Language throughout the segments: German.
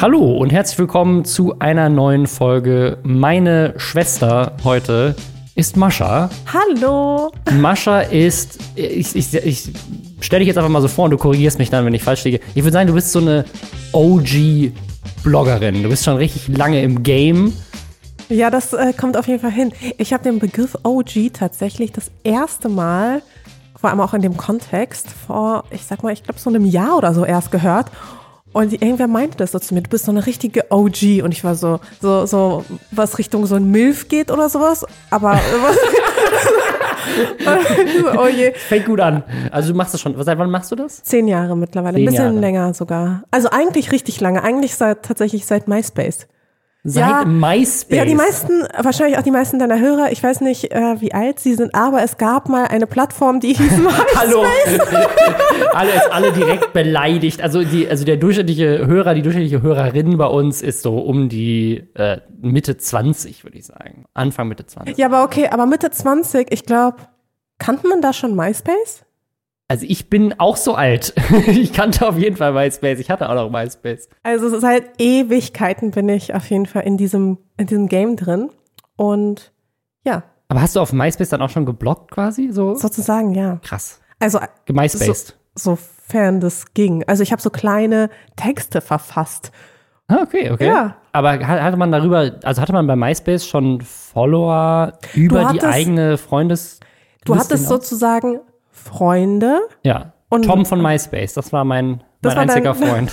Hallo und herzlich willkommen zu einer neuen Folge. Meine Schwester heute ist Mascha. Hallo. Mascha ist, ich, ich, ich stelle dich jetzt einfach mal so vor und du korrigierst mich dann, wenn ich falsch liege. Ich würde sagen, du bist so eine OG-Bloggerin. Du bist schon richtig lange im Game. Ja, das äh, kommt auf jeden Fall hin. Ich habe den Begriff OG tatsächlich das erste Mal, vor allem auch in dem Kontext, vor, ich sag mal, ich glaube so einem Jahr oder so erst gehört. Und irgendwer meinte das so zu mir, du bist so eine richtige OG. Und ich war so, so, so, was Richtung so ein Milf geht oder sowas. Aber was, oh je. Fängt gut an. Also du machst das schon. Seit wann machst du das? Zehn Jahre mittlerweile. Ein bisschen Jahre. länger sogar. Also eigentlich richtig lange. Eigentlich seit, tatsächlich seit MySpace. Seit ja, MySpace. Ja, die meisten, wahrscheinlich auch die meisten deiner Hörer, ich weiß nicht, äh, wie alt sie sind, aber es gab mal eine Plattform, die hieß MySpace. Hallo. alle ist alle direkt beleidigt. Also die, also der durchschnittliche Hörer, die durchschnittliche Hörerin bei uns ist so um die äh, Mitte 20, würde ich sagen. Anfang Mitte 20. Ja, aber okay, aber Mitte 20, ich glaube, kannte man da schon MySpace? Also ich bin auch so alt. ich kannte auf jeden Fall MySpace. Ich hatte auch noch MySpace. Also seit Ewigkeiten bin ich auf jeden Fall in diesem, in diesem Game drin. Und ja. Aber hast du auf MySpace dann auch schon geblockt quasi? So? Sozusagen, ja. Krass. Also gemyspaced. So, sofern das ging. Also ich habe so kleine Texte verfasst. Ah, okay, okay. Ja. Aber hatte man darüber, also hatte man bei MySpace schon Follower über hattest, die eigene Freundes. Du hattest sozusagen Freunde. Ja. Und Tom von MySpace, das war mein, mein einziger Freund.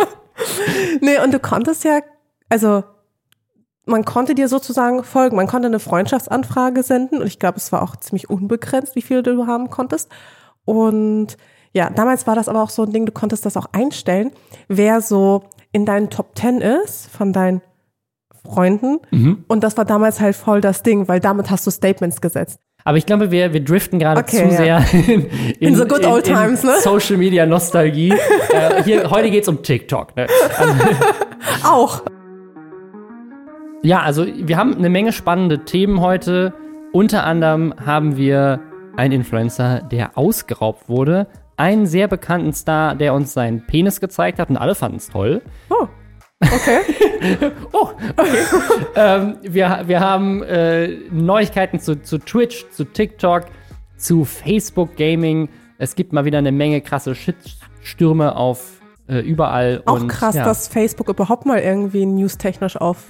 nee, und du konntest ja, also man konnte dir sozusagen folgen. Man konnte eine Freundschaftsanfrage senden und ich glaube, es war auch ziemlich unbegrenzt, wie viele du haben konntest. Und ja, damals war das aber auch so ein Ding, du konntest das auch einstellen, wer so in deinen Top Ten ist von deinen Freunden. Mhm. Und das war damals halt voll das Ding, weil damit hast du Statements gesetzt. Aber ich glaube, wir, wir driften gerade okay, zu ja. sehr in, in, in so good old in, times, ne? Social Media Nostalgie. äh, hier, heute geht's um TikTok. Ne? Auch. Ja, also wir haben eine Menge spannende Themen heute. Unter anderem haben wir einen Influencer, der ausgeraubt wurde. Einen sehr bekannten Star, der uns seinen Penis gezeigt hat und alle fanden es toll. Oh. Okay. oh, okay. ähm, wir, wir haben äh, Neuigkeiten zu, zu Twitch, zu TikTok, zu Facebook Gaming. Es gibt mal wieder eine Menge krasse Shitstürme auf äh, überall. Auch und, krass, ja. dass Facebook überhaupt mal irgendwie newstechnisch auf,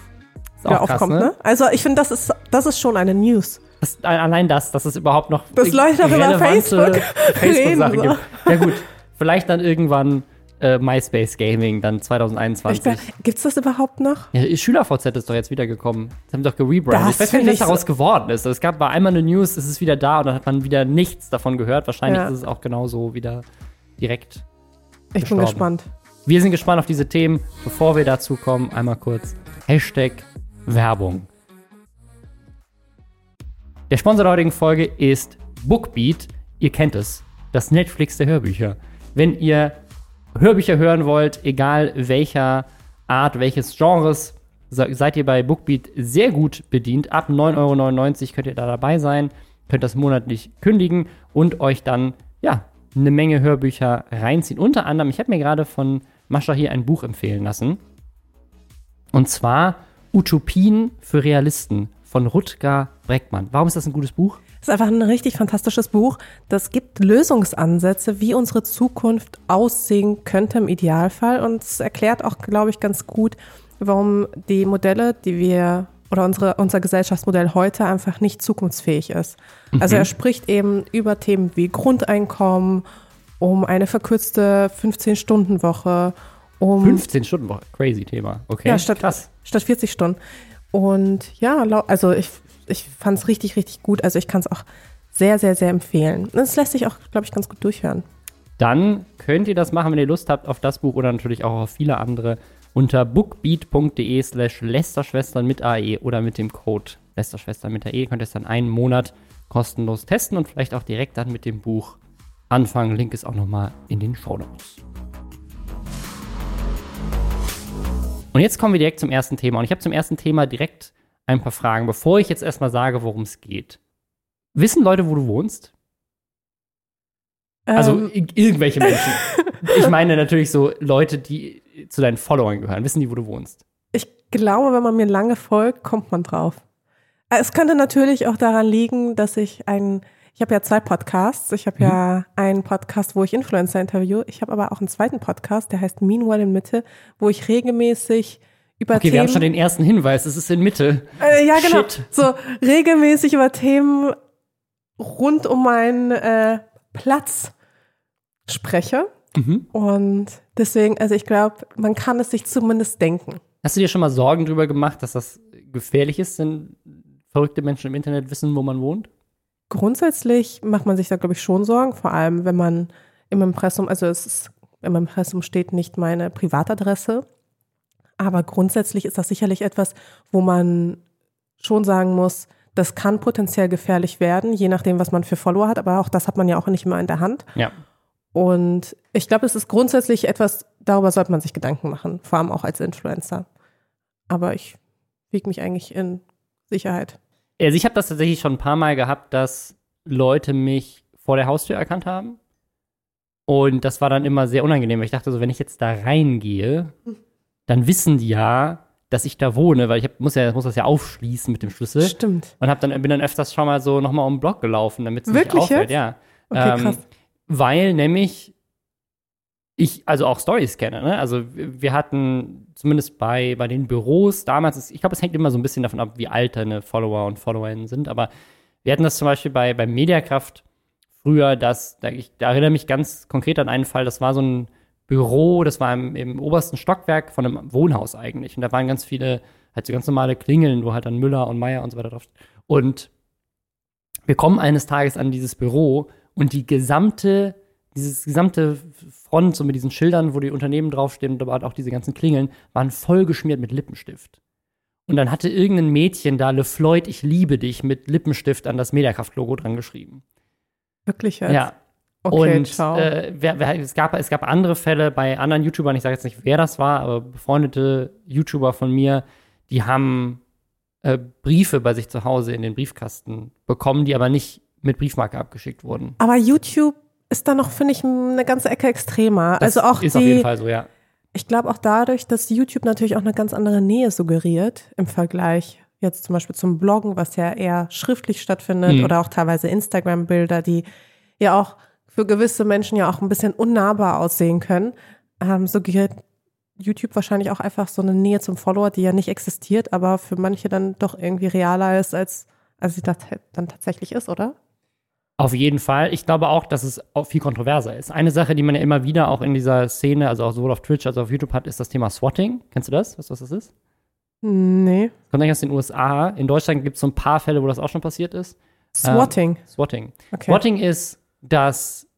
wieder krass, aufkommt, ne? ne? Also ich finde, das ist, das ist schon eine News. Das, allein das, dass es überhaupt noch das Leute auch über Facebook, Facebook so. gibt. Ja gut, vielleicht dann irgendwann äh, MySpace Gaming dann 2021. Gibt es das überhaupt noch? Ja, SchülerVZ ist doch jetzt wiedergekommen. Sie haben doch gerebrandet. Ich weiß nicht, was daraus geworden ist. Es gab bei einmal eine News, es ist wieder da und dann hat man wieder nichts davon gehört. Wahrscheinlich ja. ist es auch genauso wieder direkt. Ich gestorben. bin gespannt. Wir sind gespannt auf diese Themen. Bevor wir dazu kommen, einmal kurz Hashtag Werbung. Der Sponsor der heutigen Folge ist Bookbeat. Ihr kennt es, das Netflix der Hörbücher. Wenn ihr Hörbücher hören wollt, egal welcher Art, welches Genres, seid ihr bei Bookbeat sehr gut bedient. Ab 9,99 Euro könnt ihr da dabei sein, könnt das monatlich kündigen und euch dann, ja, eine Menge Hörbücher reinziehen. Unter anderem, ich habe mir gerade von Mascha hier ein Buch empfehlen lassen. Und zwar Utopien für Realisten von Rutger Breckmann. Warum ist das ein gutes Buch? Das ist einfach ein richtig fantastisches Buch. Das gibt Lösungsansätze, wie unsere Zukunft aussehen könnte im Idealfall. Und es erklärt auch, glaube ich, ganz gut, warum die Modelle, die wir oder unsere, unser Gesellschaftsmodell heute einfach nicht zukunftsfähig ist. Mhm. Also er spricht eben über Themen wie Grundeinkommen, um eine verkürzte 15-Stunden-Woche, um 15 Stunden Woche, crazy Thema. Okay. Ja, statt, Krass. statt 40 Stunden. Und ja, also ich ich fand es richtig, richtig gut. Also ich kann es auch sehr, sehr, sehr empfehlen. Es lässt sich auch, glaube ich, ganz gut durchhören. Dann könnt ihr das machen, wenn ihr Lust habt auf das Buch oder natürlich auch auf viele andere unter bookbeat.de slash Lästerschwestern mit AE oder mit dem Code Lästerschwestern mit AE könnt ihr es dann einen Monat kostenlos testen und vielleicht auch direkt dann mit dem Buch anfangen. Link ist auch nochmal in den Show Notes. Und jetzt kommen wir direkt zum ersten Thema. Und ich habe zum ersten Thema direkt ein paar Fragen, bevor ich jetzt erstmal sage, worum es geht. Wissen Leute, wo du wohnst? Also ähm. irgendwelche Menschen. ich meine natürlich so Leute, die zu deinen Followern gehören? Wissen die, wo du wohnst? Ich glaube, wenn man mir lange folgt, kommt man drauf. Es könnte natürlich auch daran liegen, dass ich ein, ich habe ja zwei Podcasts. Ich habe mhm. ja einen Podcast, wo ich Influencer interview. Ich habe aber auch einen zweiten Podcast, der heißt Meanwhile in Mitte, wo ich regelmäßig über okay, Themen. wir haben schon den ersten Hinweis, es ist in Mitte. Äh, ja, genau. Shit. So regelmäßig über Themen rund um meinen äh, Platz spreche. Mhm. Und deswegen, also ich glaube, man kann es sich zumindest denken. Hast du dir schon mal Sorgen darüber gemacht, dass das gefährlich ist, wenn verrückte Menschen im Internet wissen, wo man wohnt? Grundsätzlich macht man sich da, glaube ich, schon Sorgen, vor allem wenn man im Impressum, also es ist, im Impressum steht nicht meine Privatadresse, aber grundsätzlich ist das sicherlich etwas, wo man schon sagen muss, das kann potenziell gefährlich werden, je nachdem, was man für Follower hat, aber auch das hat man ja auch nicht immer in der Hand. Ja. Und ich glaube, es ist grundsätzlich etwas, darüber sollte man sich Gedanken machen, vor allem auch als Influencer. Aber ich wiege mich eigentlich in Sicherheit. Also ich habe das tatsächlich schon ein paar Mal gehabt, dass Leute mich vor der Haustür erkannt haben. Und das war dann immer sehr unangenehm. Ich dachte so, wenn ich jetzt da reingehe, dann wissen die ja, dass ich da wohne, weil ich hab, muss ja muss das ja aufschließen mit dem Schlüssel. Stimmt. Und hab dann bin dann öfters schon mal so nochmal um den Block gelaufen, damit es nicht auffällt. Ja. Okay, ähm, krass. Weil nämlich ich also auch Stories kenne. Ne? Also wir hatten zumindest bei, bei den Büros damals, ist, ich glaube, es hängt immer so ein bisschen davon ab, wie alt deine Follower und Followerinnen sind, aber wir hatten das zum Beispiel bei, bei Mediakraft früher, dass, da, ich da erinnere mich ganz konkret an einen Fall, das war so ein Büro, das war im, im obersten Stockwerk von einem Wohnhaus eigentlich. Und da waren ganz viele, halt so ganz normale Klingeln, wo halt dann Müller und Meier und so weiter drauf. Und wir kommen eines Tages an dieses Büro und die gesamte dieses gesamte Front, so mit diesen Schildern, wo die Unternehmen draufstehen und aber auch diese ganzen Klingeln, waren voll geschmiert mit Lippenstift. Und dann hatte irgendein Mädchen da Le Floyd, ich liebe dich, mit Lippenstift an das Mediakraft-Logo dran geschrieben. Wirklich jetzt? Ja. Okay, und ciao. Äh, wer, wer, es, gab, es gab andere Fälle bei anderen YouTubern, ich sage jetzt nicht, wer das war, aber befreundete YouTuber von mir, die haben äh, Briefe bei sich zu Hause in den Briefkasten bekommen, die aber nicht mit Briefmarke abgeschickt wurden. Aber YouTube ist da noch, finde ich, eine ganze Ecke extremer. Das also auch ist die, auf jeden Fall so, ja. Ich glaube auch dadurch, dass YouTube natürlich auch eine ganz andere Nähe suggeriert im Vergleich jetzt zum Beispiel zum Bloggen, was ja eher schriftlich stattfindet Mhm. oder auch teilweise Instagram-Bilder, die ja auch für gewisse Menschen ja auch ein bisschen unnahbar aussehen können, ähm, suggeriert YouTube wahrscheinlich auch einfach so eine Nähe zum Follower, die ja nicht existiert, aber für manche dann doch irgendwie realer ist, als, als sie das dann tatsächlich ist, oder? Auf jeden Fall. Ich glaube auch, dass es auch viel kontroverser ist. Eine Sache, die man ja immer wieder auch in dieser Szene, also auch sowohl auf Twitch als auch auf YouTube hat, ist das Thema Swatting. Kennst du das? Weißt du, was das ist? Nee. Kommt eigentlich aus den USA. In Deutschland gibt es so ein paar Fälle, wo das auch schon passiert ist. Swatting. Swatting. Okay. Swatting ist, dass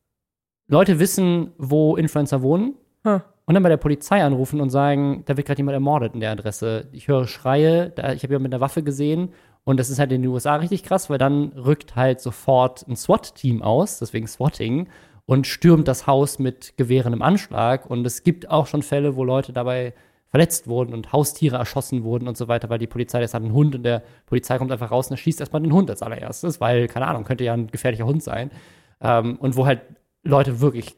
Leute wissen, wo Influencer wohnen Huh. und dann bei der Polizei anrufen und sagen, da wird gerade jemand ermordet in der Adresse. Ich höre Schreie, da, ich habe jemanden mit einer Waffe gesehen und das ist halt in den USA richtig krass, weil dann rückt halt sofort ein SWAT-Team aus, deswegen Swatting, und stürmt das Haus mit Gewehren im Anschlag. Und es gibt auch schon Fälle, wo Leute dabei verletzt wurden und Haustiere erschossen wurden und so weiter, weil die Polizei, das hat einen Hund und der Polizei kommt einfach raus und schießt erstmal den Hund als allererstes, weil, keine Ahnung, könnte ja ein gefährlicher Hund sein. Ähm, und wo halt Leute wirklich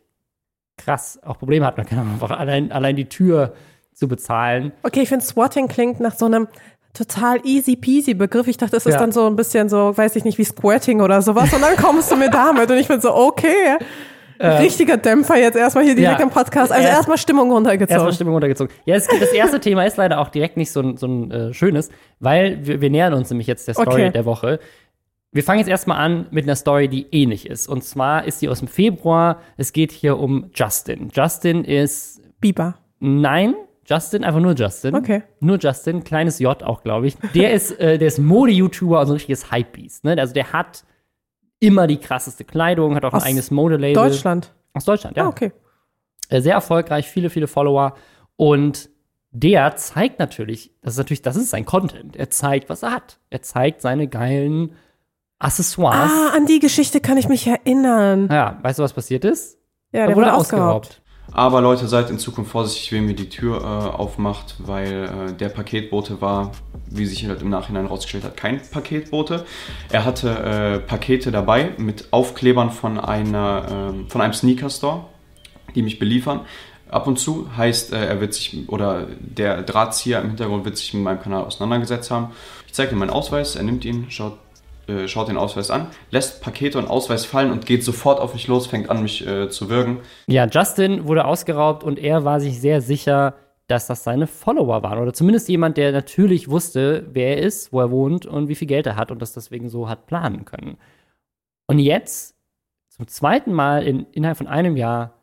krass auch Probleme hatten, keine Ahnung, einfach allein, allein die Tür zu bezahlen. Okay, ich finde Swatting klingt nach so einem total easy peasy Begriff. Ich dachte, das ist Ja. dann so ein bisschen so, weiß ich nicht, wie Squirting oder sowas. Und dann kommst du mir damit und ich bin so, okay. Richtiger Dämpfer jetzt erstmal hier direkt ja. im Podcast. Also Erst- erstmal Stimmung runtergezogen. Erstmal Stimmung runtergezogen. Ja, es, das erste Thema ist leider auch direkt nicht so ein, so ein äh, schönes, weil wir, wir nähern uns nämlich jetzt der Story Okay. der Woche. Wir fangen jetzt erstmal an mit einer Story, die ähnlich ist. Und zwar ist sie aus dem Februar. Es geht hier um Justin. Justin ist, Biber. nein, Justin, einfach nur Justin. Okay. Nur Justin, kleines J auch, glaube ich. Der ist, äh, der ist Mode-YouTuber, also ein richtiges Hypebeast. Ne? Also der hat immer die krasseste Kleidung, hat auch Aus ein eigenes Modelabel. Deutschland. Aus Deutschland, ja. Ah, okay. Äh, sehr erfolgreich, viele, viele Follower. Und der zeigt natürlich, das ist natürlich, das ist sein Content. Er zeigt, was er hat. Er zeigt seine geilen Accessoires. Ah, an die Geschichte kann ich mich erinnern. Ja, weißt du, was passiert ist? Ja, Er der wurde ausgeraubt. Aber Leute, seid in Zukunft vorsichtig, wem ihr die Tür äh, aufmacht, weil äh, der Paketbote war, wie sich halt im Nachhinein rausgestellt hat, kein Paketbote. Er hatte äh, Pakete dabei mit Aufklebern von, einer, ähm, von einem Sneaker-Store, die mich beliefern. ab und zu. Heißt, äh, er wird sich, oder der Drahtzieher im Hintergrund wird sich mit meinem Kanal auseinandergesetzt haben. Ich zeige ihm meinen Ausweis, er nimmt ihn, schaut, äh, schaut den Ausweis an, lässt Pakete und Ausweis fallen und geht sofort auf mich los, fängt an, mich äh, zu würgen. Ja, Justin wurde ausgeraubt und er war sich sehr sicher, dass das seine Follower waren. Oder zumindest jemand, der natürlich wusste, wer er ist, wo er wohnt und wie viel Geld er hat und das deswegen so hat planen können. Und jetzt, zum zweiten Mal in, innerhalb von einem Jahr,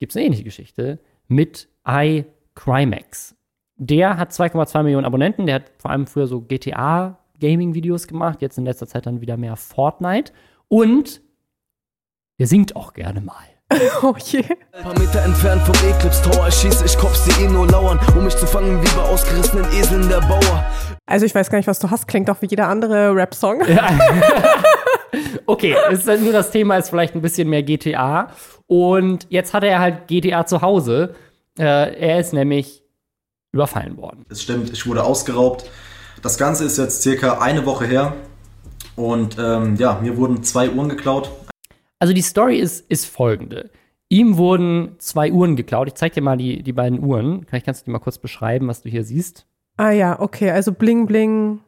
gibt es eine ähnliche Geschichte mit iCrimex. Der hat 2,2 Millionen Abonnenten, der hat vor allem früher so GTA-Gaming-Videos gemacht, jetzt in letzter Zeit dann wieder mehr Fortnite. Und der singt auch gerne mal. Oh je. Ein paar Meter entfernt vom Eclipse Tower schieß ich Cops, die eh nur lauern, um mich zu fangen wie bei ausgerissenen Eseln der Bauer. Also ich weiß gar nicht, was du hast. Klingt doch wie jeder andere Rap-Song. Okay, es ist halt nur das Thema ist vielleicht ein bisschen mehr GTA. Und jetzt hat er halt GTA zu Hause. Äh, er ist nämlich überfallen worden. Es stimmt, ich wurde ausgeraubt. Das Ganze ist jetzt circa eine Woche her. Und ähm, ja, mir wurden zwei Uhren geklaut. Also die Story ist, ist folgende. Ihm wurden zwei Uhren geklaut. Ich zeig dir mal die, die beiden Uhren. Vielleicht kannst du dir mal kurz beschreiben, was du hier siehst. Ah ja, okay. Also bling bling.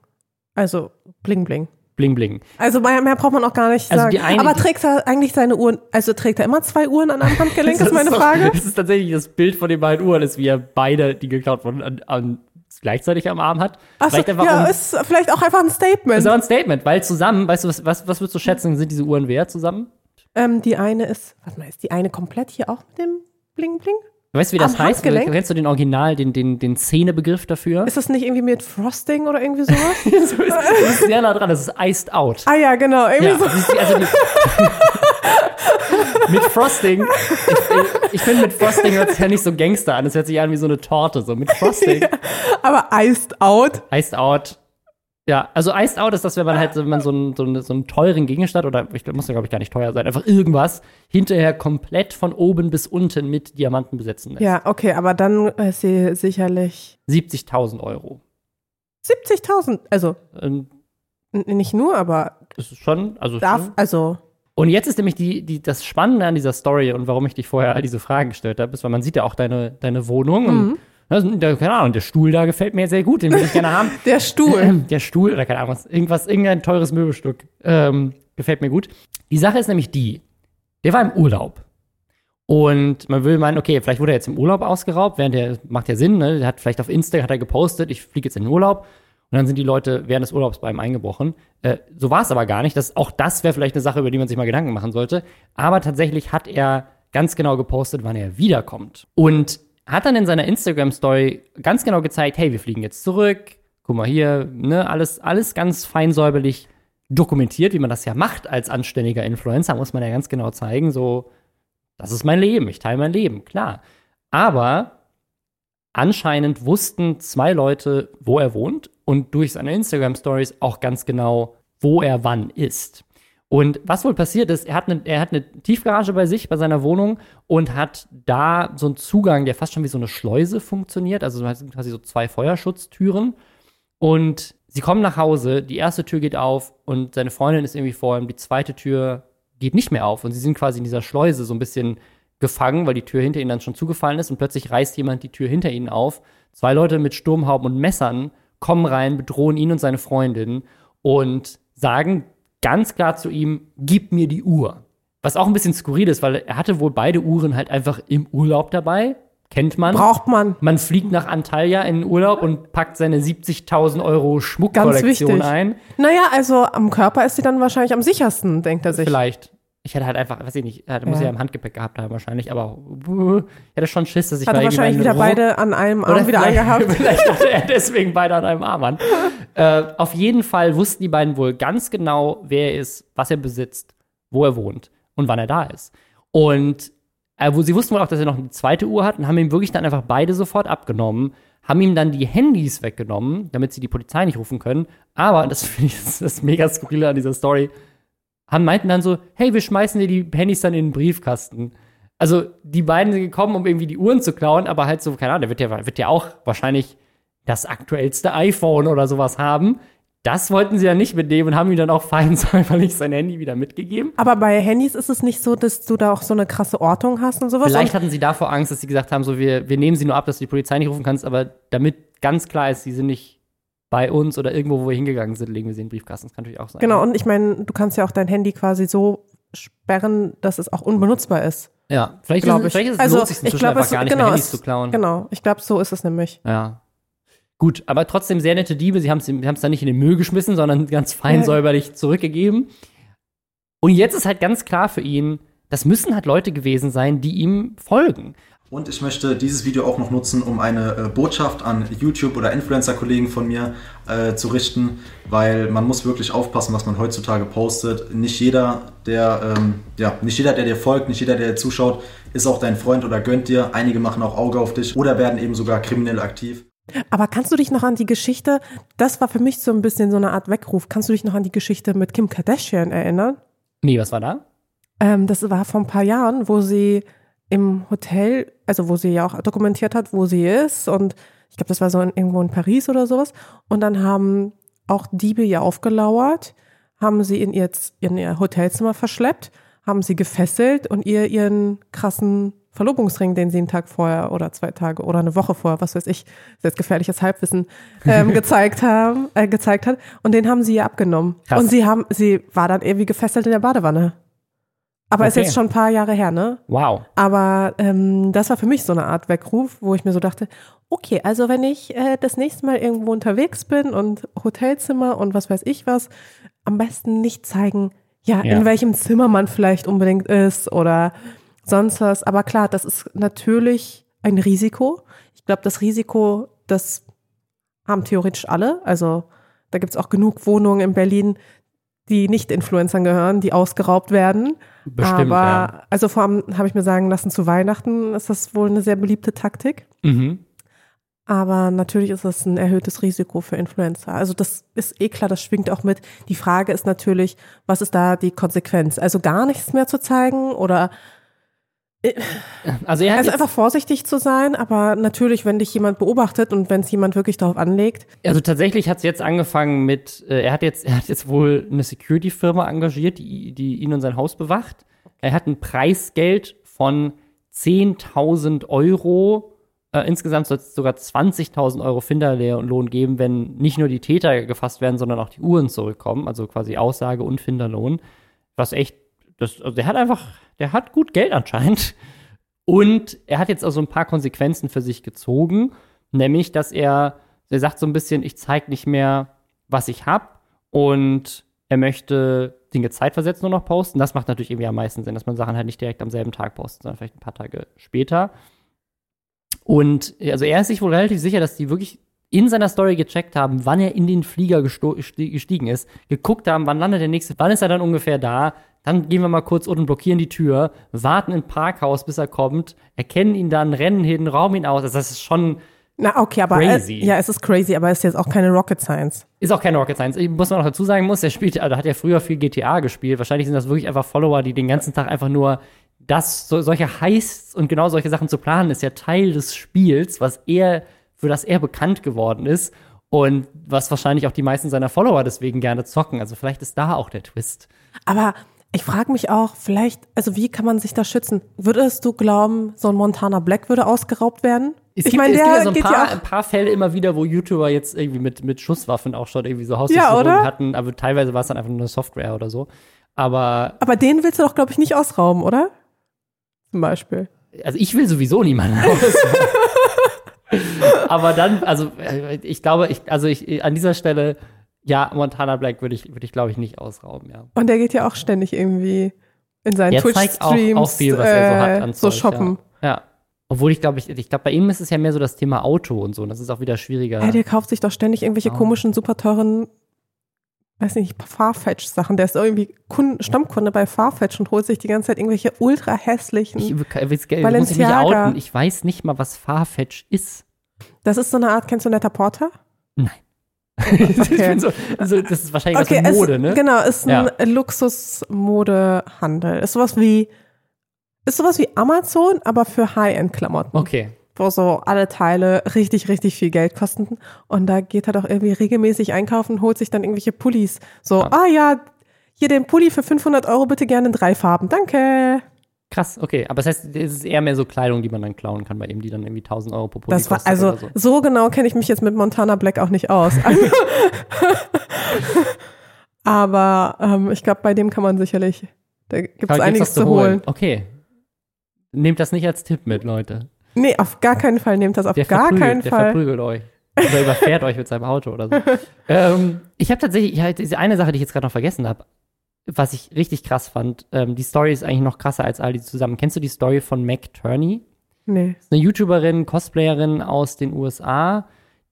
Also bling bling. Bling, bling. Also mehr, mehr braucht man auch gar nicht Also sagen. die eine- Aber trägt er eigentlich seine Uhren, also trägt er immer zwei Uhren an einem Handgelenk, ist meine doch- Frage. Das ist tatsächlich das Bild von den beiden Uhren, ist, wie er beide, die geklaut wurden, an, an, gleichzeitig am Arm hat. Vielleicht einfach ja, um- ist vielleicht auch einfach ein Statement. Ist aber ein Statement, weil zusammen, weißt du, was, was, was würdest du schätzen, sind diese Uhren wert zusammen? Ähm, die eine ist, warte mal, ist die eine komplett hier auch mit dem Bling Bling? Weißt du, wie das Am heißt? Handgelenk? Kennst du den Original, den, den, den Szenebegriff dafür? Ist das nicht irgendwie mit Frosting oder irgendwie sowas? so ist, das ist sehr nah dran, das ist iced out. ah ja, genau, irgendwie Ja, so. also die, mit Frosting, ich, ich finde, mit Frosting hört sich ja nicht so Gangster an. Es hört sich an wie so eine Torte. So mit Frosting, Aber iced out. iced out. Ja, also iced out ist das, wenn man halt, wenn man so einen, so einen, so einen teuren Gegenstand oder ich muss ja glaube ich gar nicht teuer sein, einfach irgendwas hinterher komplett von oben bis unten mit Diamanten besetzen lässt. Ja, okay, aber dann ist sie sicherlich 70.000 Euro. 70.000. Also Ähm, nicht nur, aber Das ist schon, also darf, schon. also Und jetzt ist nämlich die, die, das Spannende an dieser Story und warum ich dich vorher all diese Fragen gestellt habe, ist, weil man sieht ja auch deine, deine Wohnung und das, der, keine Ahnung, der Stuhl da gefällt mir sehr gut, den will ich gerne haben. der Stuhl. Der Stuhl oder keine Ahnung, was, irgendwas, irgendein teures Möbelstück ähm, gefällt mir gut. Die Sache ist nämlich die, der war im Urlaub. Und man will meinen, okay, vielleicht wurde er jetzt im Urlaub ausgeraubt, während der, macht ja Sinn, ne? Der hat vielleicht auf Insta hat er gepostet, ich fliege jetzt in den Urlaub. Und dann sind die Leute während des Urlaubs bei ihm eingebrochen. Äh, so war es aber gar nicht. Das, auch das wäre vielleicht eine Sache, über die man sich mal Gedanken machen sollte. Aber tatsächlich hat er ganz genau gepostet, wann er wiederkommt. Und hat dann in seiner Instagram-Story ganz genau gezeigt, hey, wir fliegen jetzt zurück. Guck mal hier, ne, alles, alles ganz fein säuberlich dokumentiert, wie man das ja macht als anständiger Influencer, muss man ja ganz genau zeigen, so, das ist mein Leben, ich teile mein Leben, klar. Aber anscheinend wussten zwei Leute, wo er wohnt und durch seine Instagram-Stories auch ganz genau, wo er wann ist. Und was wohl passiert ist, er hat, eine, er hat eine Tiefgarage bei sich, bei seiner Wohnung und hat da so einen Zugang, der fast schon wie so eine Schleuse funktioniert. Also es sind quasi so zwei Feuerschutztüren. Und sie kommen nach Hause, die erste Tür geht auf und seine Freundin ist irgendwie vor ihm, die zweite Tür geht nicht mehr auf. Und sie sind quasi in dieser Schleuse so ein bisschen gefangen, weil die Tür hinter ihnen dann schon zugefallen ist und plötzlich reißt jemand die Tür hinter ihnen auf. Zwei Leute mit Sturmhauben und Messern kommen rein, bedrohen ihn und seine Freundin und sagen ganz klar zu ihm, gib mir die Uhr. Was auch ein bisschen skurril ist, weil er hatte wohl beide Uhren halt einfach im Urlaub dabei. Kennt man. Braucht man. Man fliegt nach Antalya in den Urlaub und packt seine 70.000 Euro Ganz Schmuckkollektion wichtig. ein. Naja, also am Körper ist sie dann wahrscheinlich am sichersten, denkt er sich. Vielleicht. Ich hätte halt einfach, weiß ich nicht, er muss Ja. ja im Handgepäck gehabt haben wahrscheinlich, aber uh, ich hätte schon Schiss, dass ich Hat er wahrscheinlich wieder beide an einem Arm wieder vielleicht, angehabt. Vielleicht hatte er deswegen beide an einem Arm an. äh, auf jeden Fall wussten die beiden wohl ganz genau, wer er ist, was er besitzt, wo er wohnt und wann er da ist. Und äh, wo, sie wussten wohl auch, dass er noch eine zweite Uhr hat und haben ihm wirklich dann einfach beide sofort abgenommen, haben ihm dann die Handys weggenommen, damit sie die Polizei nicht rufen können. Aber, das finde ich das, das mega skurrile an dieser Story, haben meinten dann so, hey, wir schmeißen dir die Handys dann in den Briefkasten. Also die beiden sind gekommen, um irgendwie die Uhren zu klauen, aber halt so, keine Ahnung, der wird ja, wird ja auch wahrscheinlich das aktuellste iPhone oder sowas haben. Das wollten sie ja nicht mitnehmen und haben ihm dann auch feindsäuberlich sein Handy wieder mitgegeben. Aber bei Handys ist es nicht so, dass du da auch so eine krasse Ortung hast und sowas. Vielleicht hatten sie davor Angst, dass sie gesagt haben, so wir, wir nehmen sie nur ab, dass du die Polizei nicht rufen kannst, aber damit ganz klar ist, sie sind nicht bei uns oder irgendwo, wo wir hingegangen sind, legen wir sie in den Briefkasten. Das kann natürlich auch sein. genau, und ich meine, du kannst ja auch dein Handy quasi so sperren, dass es auch unbenutzbar ist. Ja, vielleicht, Glaube ist, ich. vielleicht ist es Also, lohnt sich ich inzwischen glaube, einfach es- gar nicht genau, mehr Handys es- zu klauen. Genau, ich glaube, so ist es nämlich. Ja. Gut, aber trotzdem sehr nette Diebe. Sie haben es dann nicht in den Müll geschmissen, sondern ganz fein Ja. säuberlich zurückgegeben. Und jetzt ist halt ganz klar für ihn, das müssen halt Leute gewesen sein, die ihm folgen. Und ich möchte dieses Video auch noch nutzen, um eine äh, Botschaft an YouTube- oder Influencer-Kollegen von mir äh, zu richten, weil man muss wirklich aufpassen, was man heutzutage postet. Nicht jeder, der, ähm, ja, nicht jeder, der dir folgt, nicht jeder, der dir zuschaut, ist auch dein Freund oder gönnt dir. Einige machen auch Auge auf dich oder werden eben sogar kriminell aktiv. Aber kannst du dich noch an die Geschichte, das war für mich so ein bisschen so eine Art Weckruf, kannst du dich noch an die Geschichte mit Kim Kardashian erinnern? Nee, was war da? Ähm, das war vor ein paar Jahren, wo sie im Hotel, also wo sie ja auch dokumentiert hat, wo sie ist und ich glaube, das war so in, irgendwo in Paris oder sowas und dann haben auch Diebe ihr aufgelauert, haben sie in ihr, in ihr Hotelzimmer verschleppt, haben sie gefesselt und ihr ihren krassen Verlobungsring, den sie einen Tag vorher oder zwei Tage oder eine Woche vorher, was weiß ich, jetzt gefährliches Halbwissen, ähm, gezeigt haben, äh, gezeigt hat. Und den haben sie ihr abgenommen. Krass. Und sie haben, sie war dann irgendwie gefesselt in der Badewanne. Aber ist Okay. jetzt schon ein paar Jahre her, ne? Wow. Aber ähm, das war für mich so eine Art Weckruf, wo ich mir so dachte, okay, also wenn ich äh, das nächste Mal irgendwo unterwegs bin und Hotelzimmer und was weiß ich was, am besten nicht zeigen, ja, Ja. in welchem Zimmer man vielleicht unbedingt ist oder sonst was. Aber klar, das ist natürlich ein Risiko. Ich glaube, das Risiko, das haben theoretisch alle. Also da gibt es auch genug Wohnungen in Berlin, die nicht Influencern gehören, die ausgeraubt werden. Bestimmt, Aber ja. also vor allem habe ich mir sagen lassen, zu Weihnachten ist das wohl eine sehr beliebte Taktik. Mhm. Aber natürlich ist es ein erhöhtes Risiko für Influencer. Also das ist eh klar, das schwingt auch mit. Die Frage ist natürlich, was ist da die Konsequenz? Also gar nichts mehr zu zeigen oder Also er hat also einfach vorsichtig zu sein, aber natürlich, wenn dich jemand beobachtet und wenn es jemand wirklich darauf anlegt, also tatsächlich hat es jetzt angefangen mit, äh, er hat jetzt, er hat jetzt wohl eine Security-Firma engagiert, die, die ihn und sein Haus bewacht. Er hat ein Preisgeld von 10.000 Euro. Äh, insgesamt soll es sogar 20.000 Euro Finderlohn geben, wenn nicht nur die Täter gefasst werden, sondern auch die Uhren zurückkommen. Also quasi Aussage und Finderlohn. Was echt, das, also der hat einfach, der hat gut Geld anscheinend. Und er hat jetzt also ein paar Konsequenzen für sich gezogen, nämlich, dass er, er sagt so ein bisschen, ich zeige nicht mehr, was ich habe und er möchte Dinge zeitversetzt nur noch posten. Das macht natürlich irgendwie am meisten Sinn, dass man Sachen halt nicht direkt am selben Tag postet, sondern vielleicht ein paar Tage später. Und also er ist sich wohl relativ sicher, dass die wirklich in seiner Story gecheckt haben, wann er in den Flieger gestiegen ist, geguckt haben, wann landet der nächste, wann ist er dann ungefähr da, dann gehen wir mal kurz unten, blockieren die Tür, warten im Parkhaus, bis er kommt, erkennen ihn dann, rennen hin, rauben ihn aus. Also das ist schon, na okay, aber Crazy. Äh, ja, es ist crazy, aber es ist jetzt auch keine Rocket Science. ist auch keine Rocket Science. Ich muss man noch dazu sagen muss, er spielt, also hat ja früher viel GTA gespielt. Wahrscheinlich sind das wirklich einfach Follower, die den ganzen Tag einfach nur das, so, solche Heists und genau solche Sachen zu planen, ist ja Teil des Spiels, was er, für das er bekannt geworden ist. Und was wahrscheinlich auch die meisten seiner Follower deswegen gerne zocken. Also vielleicht ist da auch der Twist. Aber ich frage mich auch, vielleicht, also wie kann man sich da schützen? Würdest du glauben, so ein Montana Black würde ausgeraubt werden? Es ich gibt, meine, es gibt ja so ein paar, ja ein paar Fälle immer wieder, wo YouTuber jetzt irgendwie mit, mit Schusswaffen auch schon irgendwie so Ja, Hausdurchsuchungen oder? hatten. Aber teilweise war es dann einfach nur eine Software oder so. Aber Aber den willst du doch, glaube ich, nicht ausrauben, oder? Zum Beispiel. also ich will sowieso niemanden aus. Aber dann, also äh, ich glaube, ich, also ich an dieser Stelle, ja, Montana Black würde ich, würde ich glaube ich nicht ausrauben, ja. Und der geht ja auch ständig irgendwie in seinen zeigt auch, Twitch-Streams auch viel, was er so hat äh, an so Zeug, shoppen. Ja. ja. Obwohl ich glaube, ich, ich glaube, bei ihm ist es ja mehr so das Thema Auto und so. Und das ist auch wieder schwieriger. Ja. der kauft sich doch ständig irgendwelche Oh. komischen, super teuren, weiß nicht, Farfetch-Sachen. Der ist irgendwie Kunden, Stammkunde bei Farfetch und holt sich die ganze Zeit irgendwelche ultra hässlichen. ich, ich, ich, muss ich mich Balenciaga. outen. Ich weiß nicht mal, was Farfetch ist. Das ist so eine Art, kennst du Netter Porter? Nein. so, so, das ist wahrscheinlich was mit es- Mode, ne? Genau, ist ein Ja. Luxus-Modehandel. Ist sowas wie, ist sowas wie Amazon, aber für High-End-Klamotten. Okay. wo so alle Teile richtig, richtig viel Geld kosten. Und da geht er doch irgendwie regelmäßig einkaufen, holt sich dann irgendwelche Pullis. So, Ja. ah ja, hier den Pulli für 500 Euro bitte gerne in drei Farben. Danke. Krass, okay. Aber das heißt, es ist eher mehr so Kleidung, die man dann klauen kann bei ihm, die dann irgendwie 1000 Euro pro Pulli Das war, also, so. so genau kenne ich mich jetzt mit Montana Black auch nicht aus. Aber ähm, ich glaube, bei dem kann man sicherlich, da gibt es einiges zu holen. Okay. Nehmt das nicht als Tipp mit, Leute. Nee, auf gar keinen Fall nehmt das auf Der gar keinen der Fall. verprügelt euch. Oder überfährt euch mit seinem Auto oder so. ähm, ich habe tatsächlich, ja, diese eine Sache, die ich jetzt gerade noch vergessen habe, was ich richtig krass fand. Ähm, die Story ist eigentlich noch krasser als all die zusammen. Kennst du die Story von Mac Turney? Nee. eine YouTuberin, Cosplayerin aus den USA.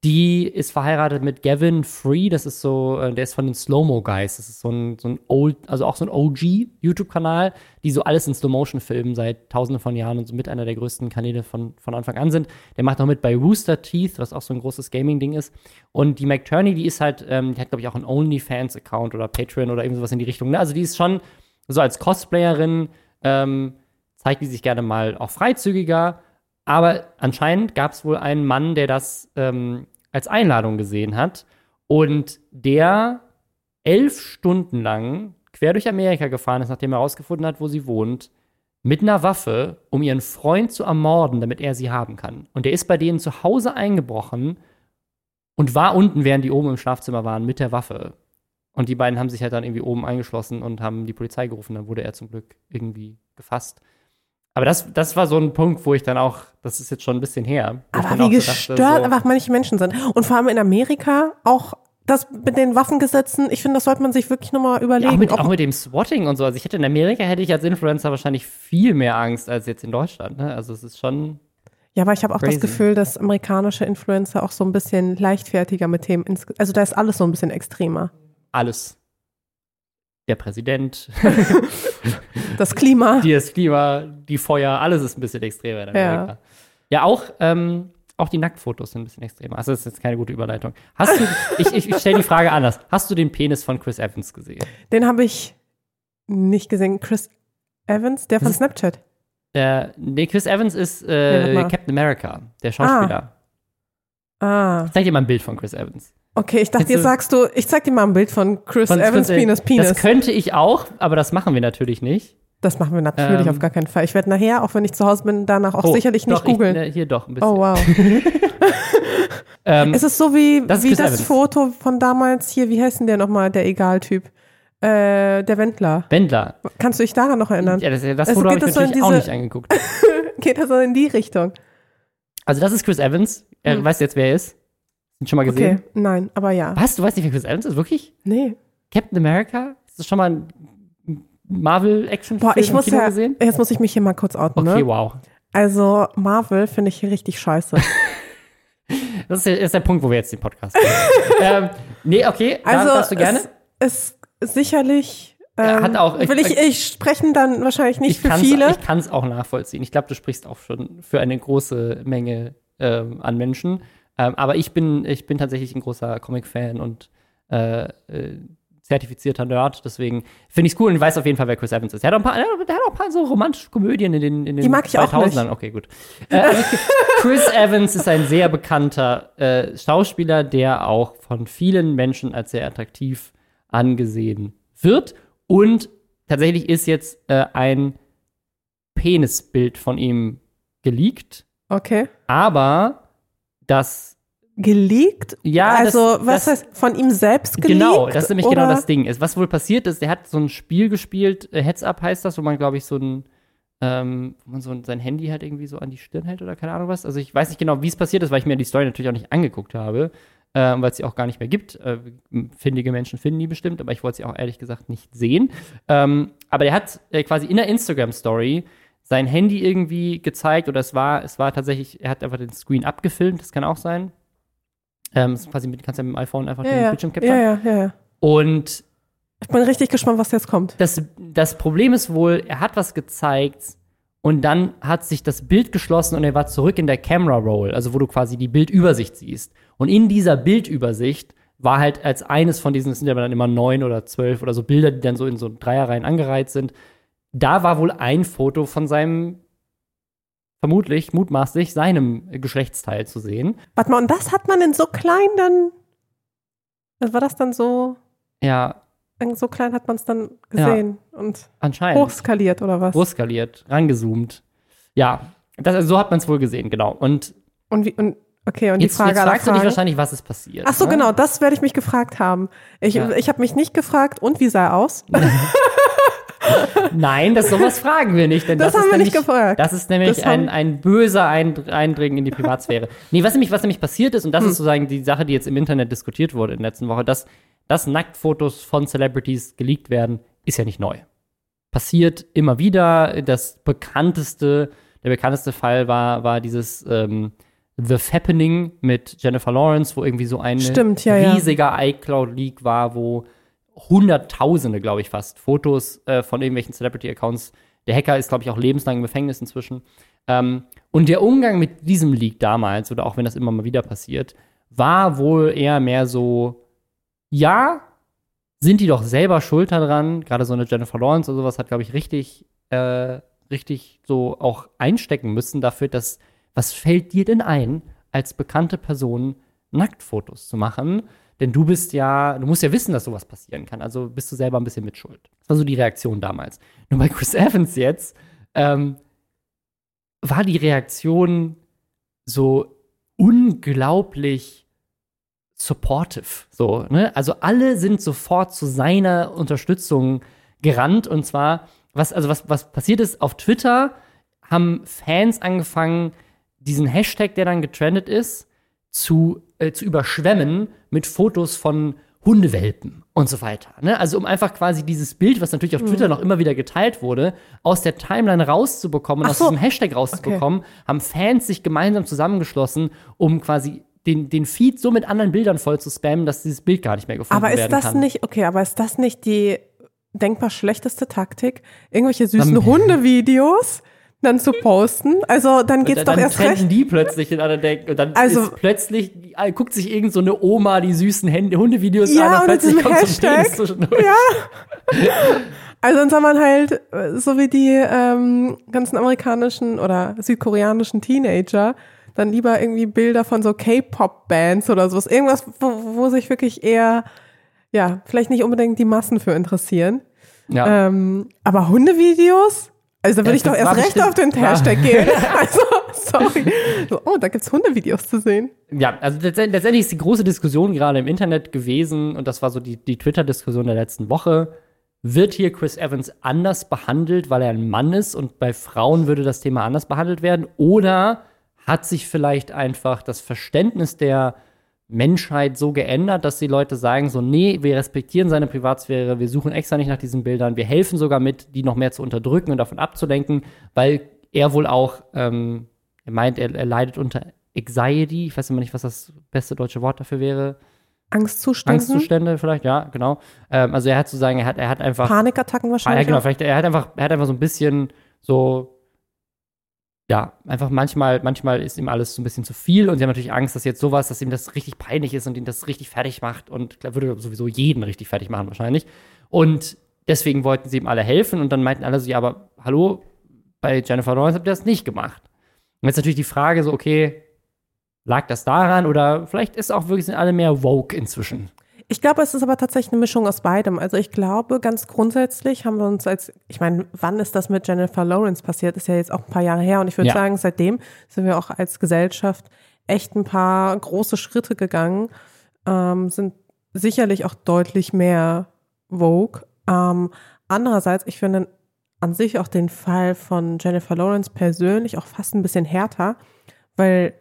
Die ist verheiratet mit Gavin Free. Das ist so, äh, der ist von den Slow-Mo Guys. Das ist so ein, so ein old, also auch so ein OG-YouTube-Kanal, die so alles in Slow-Motion filmen seit tausenden von Jahren und so mit einer der größten Kanäle von, von Anfang an sind. Der macht auch mit bei Rooster Teeth, was auch so ein großes Gaming-Ding ist. Und die McTurney, die ist halt, ähm, die hat, glaube ich, auch einen OnlyFans-Account oder Patreon oder irgend sowas in die Richtung. Ne? Also die ist schon so als Cosplayerin, ähm, zeigt die sich gerne mal auch freizügiger. Aber anscheinend gab es wohl einen Mann, der das ähm, als Einladung gesehen hat und der elf Stunden lang quer durch Amerika gefahren ist, nachdem er herausgefunden hat, wo sie wohnt, mit einer Waffe, um ihren Freund zu ermorden, damit er sie haben kann. Und der ist bei denen zu Hause eingebrochen und war unten, während die oben im Schlafzimmer waren, mit der Waffe. Und die beiden haben sich halt dann irgendwie oben eingeschlossen und haben die Polizei gerufen. Dann wurde er zum Glück irgendwie gefasst. Aber das, das war so ein Punkt, wo ich dann auch, das ist jetzt schon ein bisschen her. Aber wie auch so dachte, gestört so, einfach manche Menschen sind. Und vor allem in Amerika auch das mit den Waffengesetzen, ich finde, das sollte man sich wirklich nochmal Ja, überlegen. auch mit, auch mit dem Swatting und so. Also ich hätte in Amerika hätte ich als Influencer wahrscheinlich viel mehr Angst als jetzt in Deutschland. Ne? Also es ist schon. ja, aber ich habe auch crazy. das Gefühl, dass amerikanische Influencer auch so ein bisschen leichtfertiger mit Themen, also da ist alles so ein bisschen extremer. alles. Der Präsident, Das Klima. die das Klima, die Feuer, alles ist ein bisschen extremer in Ja. Amerika. Ja, auch, ähm, auch die Nacktfotos sind ein bisschen extremer. Also das ist jetzt keine gute Überleitung. Hast du, ich, ich, ich stelle die Frage anders. Hast du den Penis von Chris Evans gesehen? Den habe ich nicht gesehen. Chris Evans, der von ist- Snapchat. Der, nee, Chris Evans ist äh, mal. Captain America, der Schauspieler. Ah, Ich zeig dir mal ein Bild von Chris Evans. Okay. Ich dachte, jetzt du- sagst du, ich zeig dir mal ein Bild von Chris Von Evans Chris- Penis Penis. Das könnte ich auch, aber das machen wir natürlich nicht. Das machen wir natürlich Ähm, auf gar keinen Fall. Ich werde nachher, auch wenn ich zu Hause bin, danach auch Oh, sicherlich nicht doch, googeln. ne, hier doch, ein bisschen. Oh, wow. ähm, Es ist so wie, Das wie Chris das Evans. Foto von damals hier, wie heißt denn der nochmal, der Egal-Typ? Äh, der Wendler. Wendler. Kannst du dich daran noch erinnern? Ja, das, das Also Foto habe ich so natürlich auch diese- nicht angeguckt. Geht das so in die Richtung? Also das ist Chris Evans. Äh, Hm. Weißt du jetzt, wer er ist? Schon mal gesehen? Okay, nein, aber ja. Was? Du weißt nicht, wer Chris Evans ist? Wirklich? Nee. Captain America? Ist das schon mal ein Marvel-Action Boah, ich muss ja, gesehen? jetzt muss ich mich hier mal kurz outen, Okay, ne? wow. Also, Marvel finde ich hier richtig scheiße. Das ist, der, ist der Punkt, wo wir jetzt den Podcast machen. ähm, nee, okay, Also, da, darfst du gerne. Es ist sicherlich, ähm, hat auch- will ich, ich sprechen dann wahrscheinlich nicht für viele. Ich kann es auch nachvollziehen. Ich glaube, du sprichst auch schon für eine große Menge ähm, an Menschen. Ähm, aber ich bin, ich bin tatsächlich ein großer Comic-Fan und äh, äh, zertifizierter Nerd. Deswegen finde ich es cool und weiß auf jeden Fall, wer Chris Evans ist. Der hat auch ein paar, der hat auch ein paar so romantische Komödien in den, in den Die mag ich auch 2000ern. Okay, gut. Äh, also Chris Evans ist ein sehr bekannter äh, Schauspieler, der auch von vielen Menschen als sehr attraktiv angesehen wird. Und tatsächlich ist jetzt äh, ein Penisbild von ihm geleakt, Okay. aber das Geleakt? Ja, also, das- was das- heißt, von ihm selbst geleakt? Genau, das ist nämlich oder? genau das Ding. Ist, was wohl passiert ist, der hat so ein Spiel gespielt, äh, Heads Up heißt das, wo man, glaube ich, so ein, ähm, wo man so ein, sein Handy halt irgendwie so an die Stirn hält oder keine Ahnung was. Also ich weiß nicht genau, wie es passiert ist, weil ich mir die Story natürlich auch nicht angeguckt habe, äh, weil es sie auch gar nicht mehr gibt. Äh, findige Menschen finden die bestimmt, aber ich wollte sie auch ehrlich gesagt nicht sehen. Ähm, aber der hat äh, quasi in der Instagram-Story sein Handy irgendwie gezeigt oder es war, es war tatsächlich, er hat einfach den Screen abgefilmt, das kann auch sein. Ähm, das quasi mit, kannst ja mit dem iPhone einfach Ja, den ja. Bildschirm capturen. ja, ja, ja. Und Ich bin richtig gespannt, was jetzt kommt. das, das Problem ist wohl, er hat was gezeigt und dann hat sich das Bild geschlossen und er war zurück in der Camera Roll, also wo du quasi die Bildübersicht siehst. Und in dieser Bildübersicht war halt als eines von diesen, es sind ja dann immer neun oder zwölf oder so Bilder, die dann so in so Dreierreihen angereiht sind, da war wohl ein Foto von seinem vermutlich, mutmaßlich, seinem Geschlechtsteil zu sehen. Warte mal, und das hat man in so klein dann. War das dann so? Ja, So klein hat man es dann gesehen und anscheinend. hochskaliert oder was? Großskaliert, rangezoomt. Ja, das, also so hat man es wohl gesehen, genau. Und Und wie, und okay, und jetzt, die Frage jetzt fragst du dich wahrscheinlich, was ist passiert. Ach so, ne? genau, das werde ich mich gefragt haben. Ich, Ja. ich habe mich nicht gefragt, und wie sah er aus? Nein, das sowas fragen wir nicht, denn Das das, haben ist wir nämlich, nicht gefragt. Das ist nämlich Das ein, ein böser Eind- Eindringen in die Privatsphäre. nee, was nämlich, was nämlich passiert ist, und das Hm. ist sozusagen die Sache, die jetzt im Internet diskutiert wurde in der letzten Woche, dass, dass Nacktfotos von Celebrities geleakt werden, ist ja nicht neu. Passiert immer wieder. Das bekannteste, der bekannteste Fall war, war dieses ähm, The Fappening mit Jennifer Lawrence, wo irgendwie so ein Stimmt, ja, ja. riesiger iCloud-Leak war, wo Hunderttausende, glaube ich fast, Fotos äh, von irgendwelchen Celebrity-Accounts. Der Hacker ist, glaube ich, auch lebenslang im Gefängnis inzwischen. Ähm, und der Umgang mit diesem Leak damals, oder auch wenn das immer mal wieder passiert, war wohl eher mehr so, ja, sind die doch selber schuld daran. Gerade so eine Jennifer Lawrence oder sowas hat, glaube ich, richtig, äh, richtig so auch einstecken müssen dafür, dass, was fällt dir denn ein, als bekannte Person Nacktfotos zu machen? Denn du bist ja, du musst ja wissen, dass sowas passieren kann. Also bist du selber ein bisschen mitschuld. Das war so die Reaktion damals. Nur bei Chris Evans jetzt ähm, war die Reaktion so unglaublich supportive. So, ne? Also alle sind sofort zu seiner Unterstützung gerannt. Und zwar, was, also was, was passiert ist, auf Twitter haben Fans angefangen, diesen Hashtag, der dann getrendet ist, zu, äh, zu überschwemmen mit Fotos von Hundewelpen und so weiter. Ne? Also um einfach quasi dieses Bild, was natürlich auf Twitter noch immer wieder geteilt wurde, aus der Timeline rauszubekommen und Ach aus so. diesem Hashtag rauszubekommen, haben Fans sich gemeinsam zusammengeschlossen, um quasi den, den Feed so mit anderen Bildern voll zu spammen, dass dieses Bild gar nicht mehr gefunden Aber ist werden das kann. nicht, okay, aber ist das nicht die denkbar schlechteste Taktik, irgendwelche süßen Am- Hundevideos dann zu posten? Also dann geht's Und doch dann erst recht. die plötzlich in anderen Denken und dann Also- ist plötzlich äh, guckt sich irgend so eine Oma die süßen Hände, Hundevideos Ja, an und und plötzlich kommt diesem so Hashtag. zwischendurch. Also dann soll man halt, äh, so wie die ähm, ganzen amerikanischen oder südkoreanischen Teenager, dann lieber irgendwie Bilder von so K-Pop-Bands oder sowas. Irgendwas, wo, wo sich wirklich eher, ja, vielleicht nicht unbedingt die Massen für interessieren. Ja. Ähm, aber Hundevideos? Also da würde Ja, ich doch erst recht bestimmt- auf den. Hashtag gehen. Also, sorry. So, oh, da gibt's Hundevideos zu sehen. Ja, also letztend- letztendlich ist die große Diskussion gerade im Internet gewesen, und das war so die, die Twitter-Diskussion der letzten Woche. Wird hier Chris Evans anders behandelt, weil er ein Mann ist und bei Frauen würde das Thema anders behandelt werden? Oder hat sich vielleicht einfach das Verständnis der Menschheit so geändert, dass die Leute sagen so, nee, wir respektieren seine Privatsphäre, wir suchen extra nicht nach diesen Bildern, wir helfen sogar mit, die noch mehr zu unterdrücken und davon abzulenken, weil er wohl auch, ähm, er meint, er, er leidet unter Anxiety, ich weiß immer nicht, was das beste deutsche Wort dafür wäre. Angstzustände. Angstzustände vielleicht, ja, genau. Ähm, also er hat sozusagen, er hat, er hat einfach Panikattacken Ah, wahrscheinlich. ja, genau, vielleicht, er hat einfach, er hat einfach so ein bisschen so, ja, einfach manchmal, manchmal ist ihm alles so ein bisschen zu viel und sie haben natürlich Angst, dass jetzt sowas, dass ihm das richtig peinlich ist und ihn das richtig fertig macht und klar, würde sowieso jeden richtig fertig machen wahrscheinlich. Und deswegen wollten sie ihm alle helfen und dann meinten alle so, ja, aber hallo, bei Jennifer Lawrence habt ihr das nicht gemacht. Und jetzt natürlich die Frage so, okay, lag das daran oder vielleicht ist auch wirklich, sind alle mehr woke inzwischen. Ich glaube, es ist aber tatsächlich eine Mischung aus beidem. Also ich glaube, ganz grundsätzlich haben wir uns als, ich meine, wann ist das mit Jennifer Lawrence passiert? Ist ja jetzt auch ein paar Jahre her. Und ich würde Ja. sagen, seitdem sind wir auch als Gesellschaft echt ein paar große Schritte gegangen, ähm, sind sicherlich auch deutlich mehr Vogue. Ähm, andererseits, ich finde an sich auch den Fall von Jennifer Lawrence persönlich auch fast ein bisschen härter, weil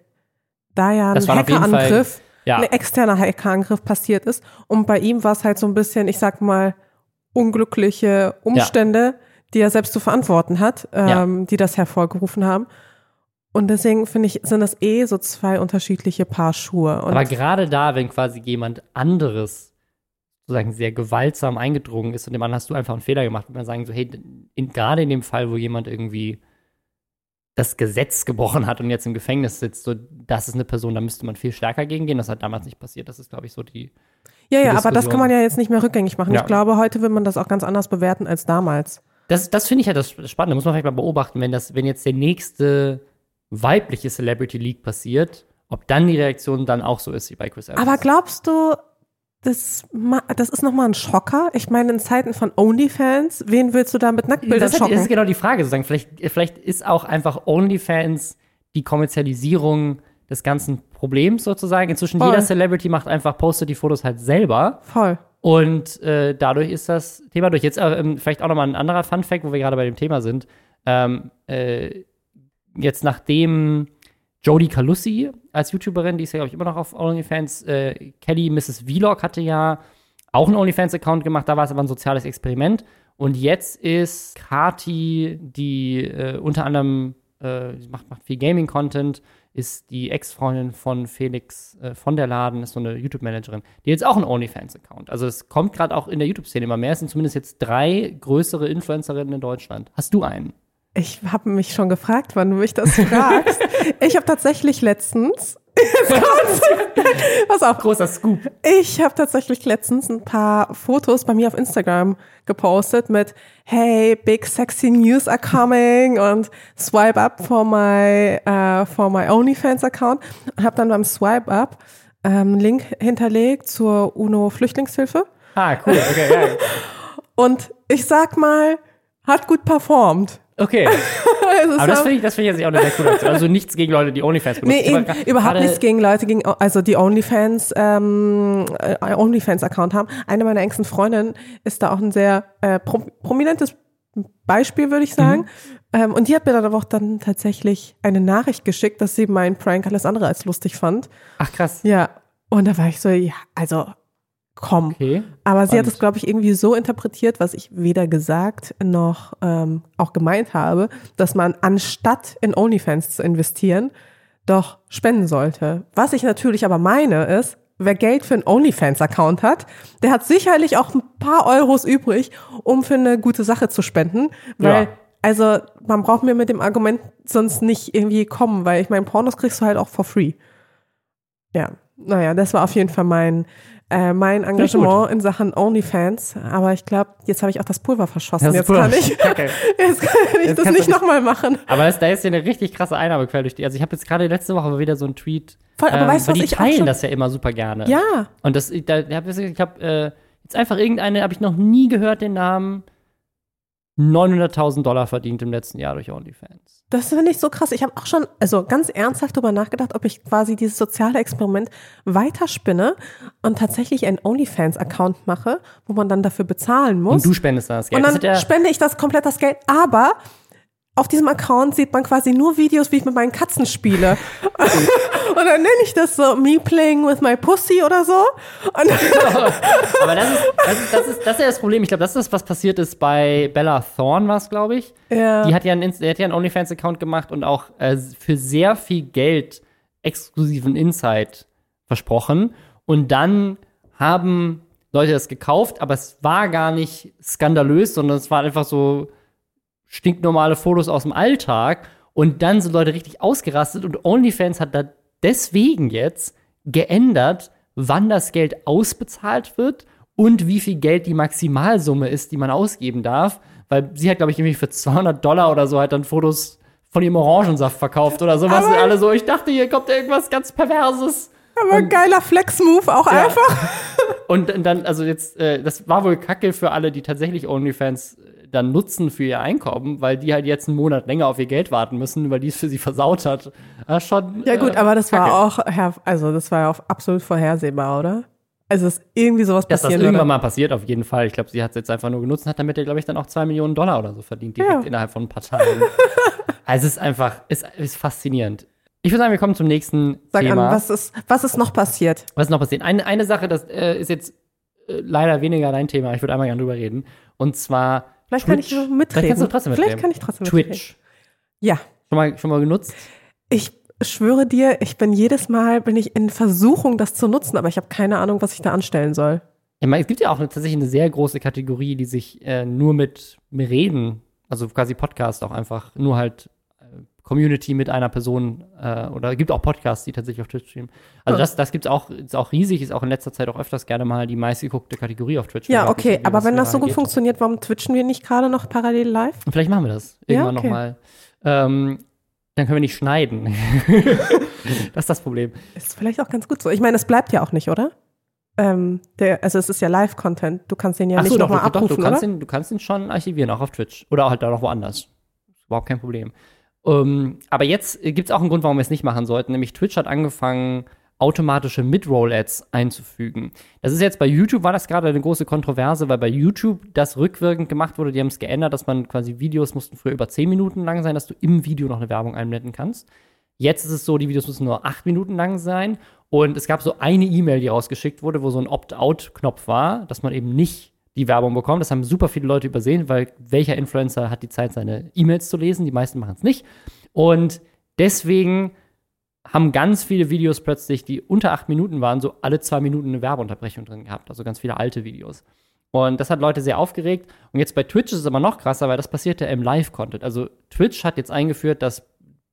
da ja ein Hackerangriff Ja. ein externer Hackerangriff passiert ist. Und bei ihm war es halt so ein bisschen, ich sag mal, unglückliche Umstände, die er selbst zu verantworten hat, ähm, die das hervorgerufen haben. Und deswegen finde ich, sind das eh so zwei unterschiedliche Paar Schuhe. Und Aber gerade da, wenn quasi jemand anderes sozusagen sehr gewaltsam eingedrungen ist und dem anderen hast du einfach einen Fehler gemacht, würde man sagen, so, hey, in, gerade in dem Fall, wo jemand irgendwie das Gesetz gebrochen hat und jetzt im Gefängnis sitzt, so, das ist eine Person, da müsste man viel stärker gegen gehen. Das hat damals nicht passiert. Das ist, glaube ich, so die. ja, ja, die aber das kann man ja jetzt nicht mehr rückgängig machen. Ja. Ich glaube, heute will man das auch ganz anders bewerten als damals. Das, das finde ich ja das Spannende. Muss man vielleicht mal beobachten, wenn das, wenn jetzt der nächste weibliche Celebrity League passiert, ob dann die Reaktion dann auch so ist wie bei Chris Evans. Aber glaubst du, das, das ist nochmal ein Schocker? Ich meine, in Zeiten von OnlyFans, wen willst du da mit Nacktbildern das, hat, das schocken? ist genau die Frage sozusagen. Vielleicht, vielleicht ist auch einfach OnlyFans die Kommerzialisierung des ganzen Problems sozusagen. Inzwischen Voll. jeder Celebrity macht einfach, postet die Fotos halt selber. Voll. Und äh, dadurch ist das Thema durch. Jetzt äh, ähm, vielleicht auch nochmal ein anderer Fun-Fact, wo wir gerade bei dem Thema sind. Ähm, äh, jetzt nachdem Jodie Calussi als YouTuberin, die ist ja, glaube ich, immer noch auf OnlyFans, äh, Kelly Mrs. Vlog hatte ja auch einen OnlyFans-Account gemacht, da war es aber ein soziales Experiment. Und jetzt ist Kati, die äh, unter anderem äh, macht, macht viel Gaming-Content, ist die Ex-Freundin von Felix äh, von der Laden, ist so eine YouTube-Managerin, die jetzt auch einen OnlyFans-Account. Also es kommt gerade auch in der YouTube-Szene immer mehr. Es sind zumindest jetzt drei größere Influencerinnen in Deutschland. Hast du einen? Ich habe mich schon gefragt, wann du mich das fragst. ich habe tatsächlich letztens, pass auf, Großer Scoop. ich habe tatsächlich letztens ein paar Fotos bei mir auf Instagram gepostet mit Hey, big sexy news are coming und swipe up for my uh, for my OnlyFans Account und habe dann beim Swipe up ähm, Link hinterlegt zur UNO Flüchtlingshilfe Ah, cool. Okay, ja. und ich sag mal, hat gut performt. Okay. Aber das finde ich, das finde ich jetzt auch eine sehr coole Aktion. Also nichts gegen Leute, die OnlyFans benutzen. Nee, eben, überhaupt nichts gegen Leute, gegen, also die OnlyFans, ähm, äh, OnlyFans-Account haben. Eine meiner engsten Freundinnen ist da auch ein sehr äh, pro prominentes Beispiel, würde ich sagen. Ähm, und die hat mir dann aber auch dann tatsächlich eine Nachricht geschickt, dass sie meinen Prank alles andere als lustig fand. Ach, krass. Ja. Und da war ich so, ja, also komm. Okay. Aber sie hat es, glaube ich, irgendwie so interpretiert, was ich weder gesagt noch ähm, auch gemeint habe, dass man anstatt in OnlyFans zu investieren, doch spenden sollte. Was ich natürlich aber meine ist, wer Geld für einen OnlyFans-Account hat, der hat sicherlich auch ein paar Euros übrig, um für eine gute Sache zu spenden. Weil, Ja. also, man braucht mir mit dem Argument sonst nicht irgendwie kommen, weil ich meine, Pornos kriegst du halt auch for free. Ja, naja, das war auf jeden Fall mein, äh, mein Engagement in Sachen OnlyFans. Aber ich glaube, jetzt habe ich auch das Pulver verschossen. Das jetzt, Pulver. kann ich, Kacke. jetzt kann ich Jetzt das nicht nochmal machen. Aber das, da ist ja eine richtig krasse Einnahmequelle durch die. Also ich habe jetzt gerade letzte Woche wieder so einen Tweet. Voll, aber weißt du, was die ich teilen das ja immer super gerne. Ja, Und das, da, ich habe ich hab, äh, jetzt einfach irgendeine, habe ich noch nie gehört, den Namen. 900.000 Dollar verdient im letzten Jahr durch OnlyFans. das finde ich so krass. Ich habe auch schon, also ganz ernsthaft darüber nachgedacht, ob ich quasi dieses soziale Experiment weiterspinne und tatsächlich einen OnlyFans-Account mache, wo man dann dafür bezahlen muss. Und du spendest dann das Geld. Und dann ja, spende ich das komplett das Geld. Aber auf diesem Account sieht man quasi nur Videos, wie ich mit meinen Katzen spiele. und dann nenne ich das so Me Playing with My Pussy oder so. Aber das ist, das, ist, das, ist, das ist ja das Problem. Ich glaube, das ist das, was passiert ist bei Bella Thorne, war es, glaube ich. ja. Die hat ja einen, die hat ja einen OnlyFans-Account gemacht und auch äh, für sehr viel Geld exklusiven Insight versprochen. Und dann haben Leute das gekauft, aber es war gar nicht skandalös, sondern es waren einfach so stinknormale Fotos aus dem Alltag. Und dann sind Leute richtig ausgerastet und OnlyFans hat da deswegen jetzt geändert, wann das Geld ausbezahlt wird und wie viel Geld die Maximalsumme ist, die man ausgeben darf. Weil sie hat, glaube ich, irgendwie für 200 Dollar oder so halt dann Fotos von ihrem Orangensaft verkauft oder sowas. Aber- Und alle so, ich dachte, hier kommt irgendwas ganz Perverses. Aber geiler Flex-Move auch Ja. einfach. Und dann, also jetzt, äh, das war wohl kacke für alle, die tatsächlich OnlyFans dann nutzen für ihr Einkommen, weil die halt jetzt einen Monat länger auf ihr Geld warten müssen, weil die es für sie versaut hat. Ja, schon. Ja gut, äh, aber das war kacke. auch, her- also das war ja auch absolut vorhersehbar, oder? Also dass irgendwie sowas Dass das irgendwann würde. mal passiert, auf jeden Fall. Ich glaube, sie hat es jetzt einfach nur genutzt und hat damit, glaube ich, dann auch zwei Millionen Dollar oder so verdient, direkt Ja. innerhalb von ein paar Tagen. also es ist einfach, es ist faszinierend. Ich würde sagen, wir kommen zum nächsten Sag Thema. an, was ist, was ist noch passiert? Was ist noch passiert? Eine, eine Sache, das äh, ist jetzt äh, leider weniger dein Thema, ich würde einmal gerne drüber reden. Und zwar. Vielleicht kann ich Twitch. so mitreden. Vielleicht kannst du trotzdem Vielleicht mitreden. kann ich trotzdem mitreden. Twitch. Ja. Schon mal, schon mal genutzt? Ich schwöre dir, ich bin jedes Mal bin ich in Versuchung, das zu nutzen, aber ich habe keine Ahnung, was ich da anstellen soll. Ich meine, es gibt ja auch eine, tatsächlich eine sehr große Kategorie, die sich äh, nur mit Reden, also quasi Podcast auch einfach, nur halt Community mit einer Person äh, oder gibt auch Podcasts, die tatsächlich auf Twitch streamen. Also Ja. das, das gibt's auch, ist auch riesig, ist auch in letzter Zeit auch öfters gerne mal die meistgeguckte Kategorie auf Twitch. Ja, okay, aber wenn das so gut geht. funktioniert, warum twitchen wir nicht gerade noch parallel live? Vielleicht machen wir das irgendwann okay. nochmal. Ähm, Dann können wir nicht schneiden. das ist das Problem. Ist vielleicht auch ganz gut so. Ich meine, es bleibt ja auch nicht, oder? Ähm, der, also es ist ja Live-Content. Du kannst den ja Ach nicht so, nochmal doch, doch, abrufen, du kannst, oder? den, du kannst den schon archivieren, auch auf Twitch. Oder halt da noch woanders. Ist überhaupt kein Problem. Ähm, aber jetzt gibt es auch einen Grund, warum wir es nicht machen sollten. Nämlich Twitch hat angefangen, automatische Mid-Roll-Ads einzufügen. Das ist jetzt bei YouTube, war das gerade eine große Kontroverse, weil bei YouTube das rückwirkend gemacht wurde. Die haben es geändert, dass man quasi Videos mussten früher über 10 Minuten lang sein, dass du im Video noch eine Werbung einblenden kannst. Jetzt ist es so, die Videos müssen nur 8 Minuten lang sein. Und es gab so eine E-Mail, die rausgeschickt wurde, wo so ein Opt-out-Knopf war, dass man eben nicht die Werbung bekommt. Das haben super viele Leute übersehen, weil welcher Influencer hat die Zeit, seine E-Mails zu lesen? Die meisten machen es nicht. Und deswegen haben ganz viele Videos plötzlich, die unter acht Minuten waren, so alle zwei Minuten eine Werbeunterbrechung drin gehabt. Also ganz viele alte Videos. Und das hat Leute sehr aufgeregt. Und jetzt bei Twitch ist es aber noch krasser, weil das passiert ja im Live-Content. Also Twitch hat jetzt eingeführt, dass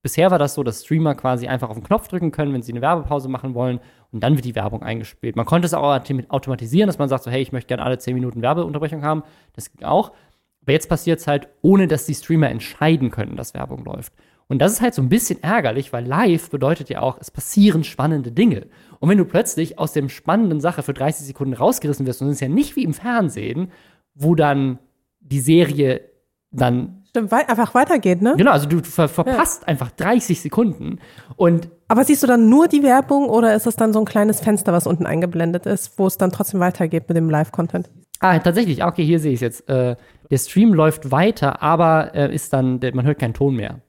bisher war das so, dass Streamer quasi einfach auf den Knopf drücken können, wenn sie eine Werbepause machen wollen. Und dann wird die Werbung eingespielt. Man konnte es auch automatisieren, dass man sagt so, hey, ich möchte gerne alle zehn Minuten Werbeunterbrechung haben. Das ging auch. Aber jetzt passiert es halt, ohne dass die Streamer entscheiden können, dass Werbung läuft. Und das ist halt so ein bisschen ärgerlich, weil live bedeutet ja auch, es passieren spannende Dinge. Und wenn du plötzlich aus dem spannenden Sache für 30 Sekunden rausgerissen wirst, und es ist ja nicht wie im Fernsehen, wo dann die Serie dann, Stimmt, einfach weitergeht, ne? genau, also du ver verpasst einfach 30 Sekunden. Und Aber siehst du dann nur die Werbung oder ist das dann so ein kleines Fenster, was unten eingeblendet ist, wo es dann trotzdem weitergeht mit dem Live-Content? Ah, tatsächlich, okay, hier sehe ich es jetzt. Äh, der Stream läuft weiter, aber äh, ist dann, man hört keinen Ton mehr.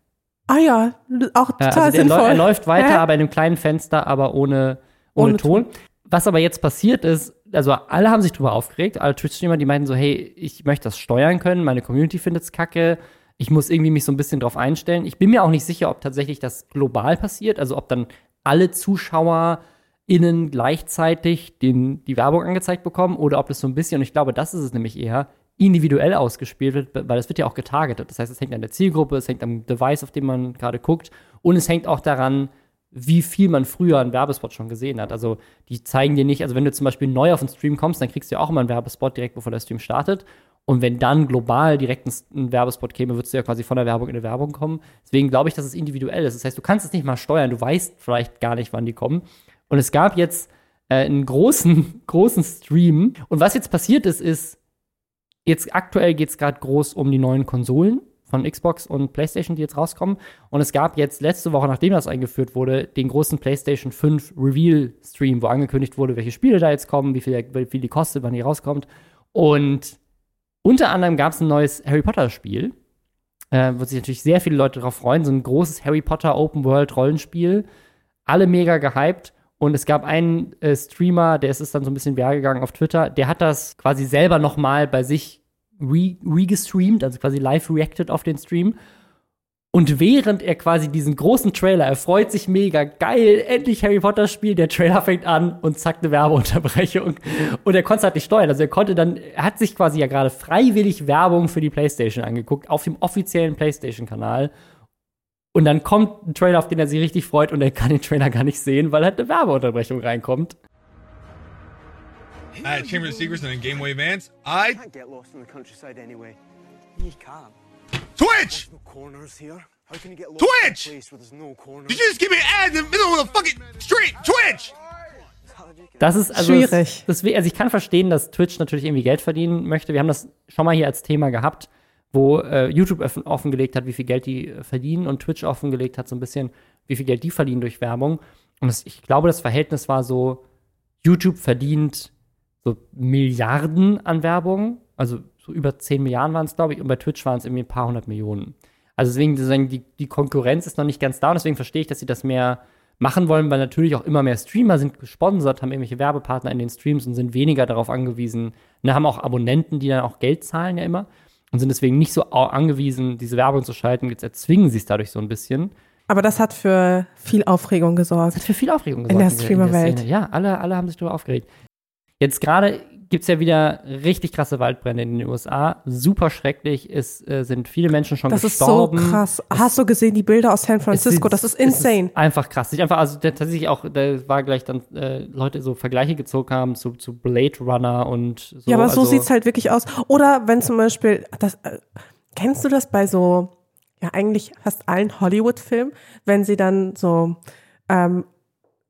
Ah ja, auch total also der, sinnvoll. er läuft weiter, Hä? aber in einem kleinen Fenster, aber ohne, ohne, Ohne Ton. Was aber jetzt passiert ist, also alle haben sich drüber aufgeregt, alle Twitch-Streamer, die meinten so, hey, ich möchte das steuern können, meine Community findet's kacke, ich muss irgendwie mich so ein bisschen drauf einstellen. Ich bin mir auch nicht sicher, ob tatsächlich das global passiert, also ob dann alle ZuschauerInnen gleichzeitig den, die Werbung angezeigt bekommen oder ob das so ein bisschen, und ich glaube, das ist es nämlich eher, individuell ausgespielt wird, weil das wird ja auch getargetet. Das heißt, es hängt an der Zielgruppe, es hängt am Device, auf dem man gerade guckt und es hängt auch daran, wie viel man früher einen Werbespot schon gesehen hat. Also die zeigen dir nicht, also wenn du zum Beispiel neu auf den Stream kommst, dann kriegst du ja auch immer einen Werbespot direkt, bevor der Stream startet. Und wenn dann global direkt ein, Werbespot käme, würdest du ja quasi von der Werbung in eine Werbung kommen. Deswegen glaube ich, dass es individuell ist. Das heißt, du kannst es nicht mal steuern, du weißt vielleicht gar nicht, wann die kommen. Und es gab jetzt äh, einen großen, großen Stream. Und was jetzt passiert ist, ist, jetzt aktuell geht es gerade groß um die neuen Konsolen von Xbox und PlayStation, die jetzt rauskommen. Und es gab jetzt letzte Woche, nachdem das eingeführt wurde, den großen PlayStation 5 Reveal-Stream, wo angekündigt wurde, welche Spiele da jetzt kommen, wie viel, wie viel die kostet, wann die rauskommt. Und unter anderem gab es ein neues Harry Potter-Spiel, äh, wo sich natürlich sehr viele Leute darauf freuen. So ein großes Harry Potter Open World Rollenspiel. Alle mega gehypt. Und es gab einen äh, Streamer, der ist es dann so ein bisschen gegangen auf Twitter, der hat das quasi selber noch mal bei sich re regestreamt, also quasi live reacted auf den Stream. Und während er quasi diesen großen Trailer, er freut sich mega, geil, endlich Harry Potter Spiel, der Trailer fängt an und zack, eine Werbeunterbrechung. Und er konnte es halt nicht steuern. Also er konnte dann, er hat sich quasi ja gerade freiwillig Werbung für die Playstation angeguckt, auf dem offiziellen Playstation-Kanal. Und dann kommt ein Trailer, auf den er sich richtig freut und er kann den Trailer gar nicht sehen, weil halt eine Werbeunterbrechung reinkommt. At Chamber of Secrets and in Gameway Vance, I can't get lost in the countryside anyway. You can. Twitch! There's no corners here. How can you get lost Twitch! Did you just give me an ad in the middle of the fucking street? Twitch! Das ist also Schwierig. Das, das, also ich kann verstehen, dass Twitch natürlich irgendwie Geld verdienen möchte. Wir haben das schon mal hier als Thema gehabt, wo äh, YouTube offen, offengelegt hat, wie viel Geld die äh, verdienen und Twitch offengelegt hat so ein bisschen, wie viel Geld die verdienen durch Werbung. Und das, ich glaube, das Verhältnis war so, YouTube verdient so Milliarden an Werbung, also so über 10 Milliarden waren es, glaube ich, und bei Twitch waren es irgendwie ein paar hundert Millionen. Also deswegen, deswegen die, die Konkurrenz ist noch nicht ganz da und deswegen verstehe ich, dass sie das mehr machen wollen, weil natürlich auch immer mehr Streamer sind gesponsert, haben irgendwelche Werbepartner in den Streams und sind weniger darauf angewiesen, ne, haben auch Abonnenten, die dann auch Geld zahlen ja immer und sind deswegen nicht so angewiesen, diese Werbung zu schalten. Jetzt erzwingen sie es dadurch so ein bisschen. Aber das hat für viel Aufregung gesorgt. Das hat für viel Aufregung In gesorgt. der Streamerwelt. Ja, alle, alle haben sich darüber aufgeregt. Jetzt gerade gibt es ja wieder richtig krasse Waldbrände in den USA. Super schrecklich. Es äh, sind viele Menschen schon Das ist gestorben. so krass. Hast du gesehen, die Bilder aus San Es Francisco? sieht- Das ist es insane. Ist einfach krass. Sich einfach, also der- tatsächlich auch, da war gleich dann äh, Leute so Vergleiche gezogen haben zu, zu Blade Runner und so. ja, aber so also, sieht's halt wirklich aus. Oder wenn zum Beispiel, das, äh, kennst du das bei so ja eigentlich fast allen Hollywood-Filmen, wenn sie dann so ähm,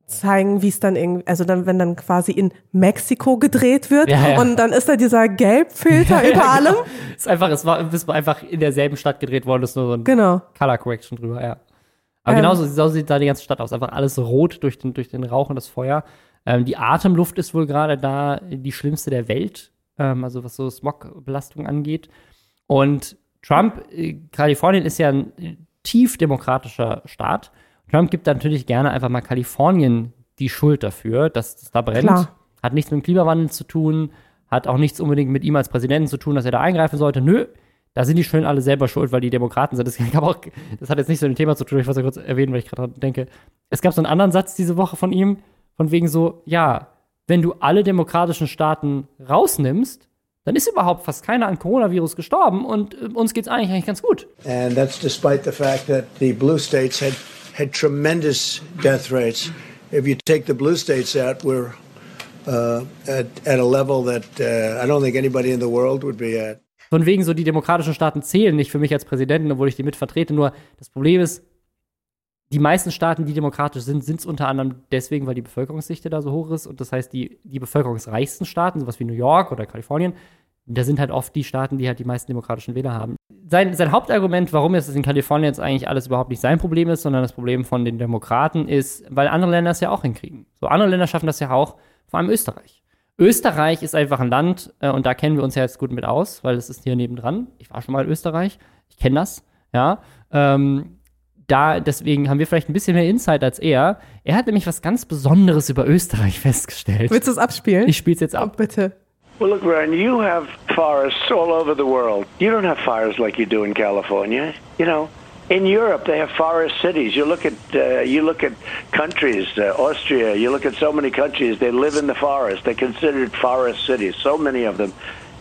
zeigen, wie es dann irgendwie, also dann, wenn dann quasi in Mexiko gedreht wird Ja, ja. und dann ist da dieser Gelbfilter über allem. Es ist einfach, es war, es war einfach in derselben Stadt gedreht worden, ist nur so ein Genau. Color Correction drüber, ja. Aber Ähm. genauso so sieht da die ganze Stadt aus. Einfach alles rot durch den, durch den Rauch und das Feuer. Ähm, die Atemluft ist wohl gerade da die schlimmste der Welt, ähm, also was so Smogbelastung angeht. Und Trump, äh, Kalifornien ist ja ein äh, tief demokratischer Staat. Trump gibt natürlich gerne einfach mal Kalifornien die Schuld dafür, dass es da brennt. Klar. Hat nichts mit dem Klimawandel zu tun, hat auch nichts unbedingt mit ihm als Präsidenten zu tun, dass er da eingreifen sollte. Nö, da sind die schön alle selber schuld, weil die Demokraten sind. Das, gab auch, das hat jetzt nicht so mit dem Thema zu tun, ich wollte es kurz erwähnen, weil ich gerade denke. Es gab so einen anderen Satz diese Woche von ihm, von wegen so, ja, wenn du alle demokratischen Staaten rausnimmst, dann ist überhaupt fast keiner an Coronavirus gestorben und äh, uns geht's eigentlich, eigentlich ganz gut. And that's despite the fact that the blue states had, had tremendous death rates. If you take the blue states out, we're uh, at, at a level that uh, I don't think anybody in the world would be at. Von wegen so, die demokratischen Staaten zählen nicht für mich als Präsidenten, obwohl ich die mit vertrete. Nur das Problem ist, die meisten Staaten, die demokratisch sind, sind es unter anderem deswegen, weil die Bevölkerungsdichte da so hoch ist. Und das heißt, die, die bevölkerungsreichsten Staaten, sowas wie New York oder Kalifornien, da sind halt oft die Staaten, die halt die meisten demokratischen Wähler haben. Sein, sein Hauptargument, warum jetzt in Kalifornien jetzt eigentlich alles überhaupt nicht sein Problem ist, sondern das Problem von den Demokraten ist, weil andere Länder es ja auch hinkriegen. So andere Länder schaffen das ja auch, vor allem Österreich. Österreich ist einfach ein Land, äh, und da kennen wir uns ja jetzt gut mit aus, weil es ist hier nebendran. Ich war schon mal in Österreich, ich kenne das, ja. Ähm, da, deswegen haben wir vielleicht ein bisschen mehr Insight als er. Er hat nämlich was ganz Besonderes über Österreich festgestellt. Willst du es abspielen? Ich spiel's jetzt Oh, ab. bitte. Well, look, Ryan, you have forests all over the world. You don't have fires like you do in California. You know, in Europe they have forest cities. You look at uh, you look at countries, uh, Austria. You look at so many countries. They live in the forest. They're considered forest cities. So many of them,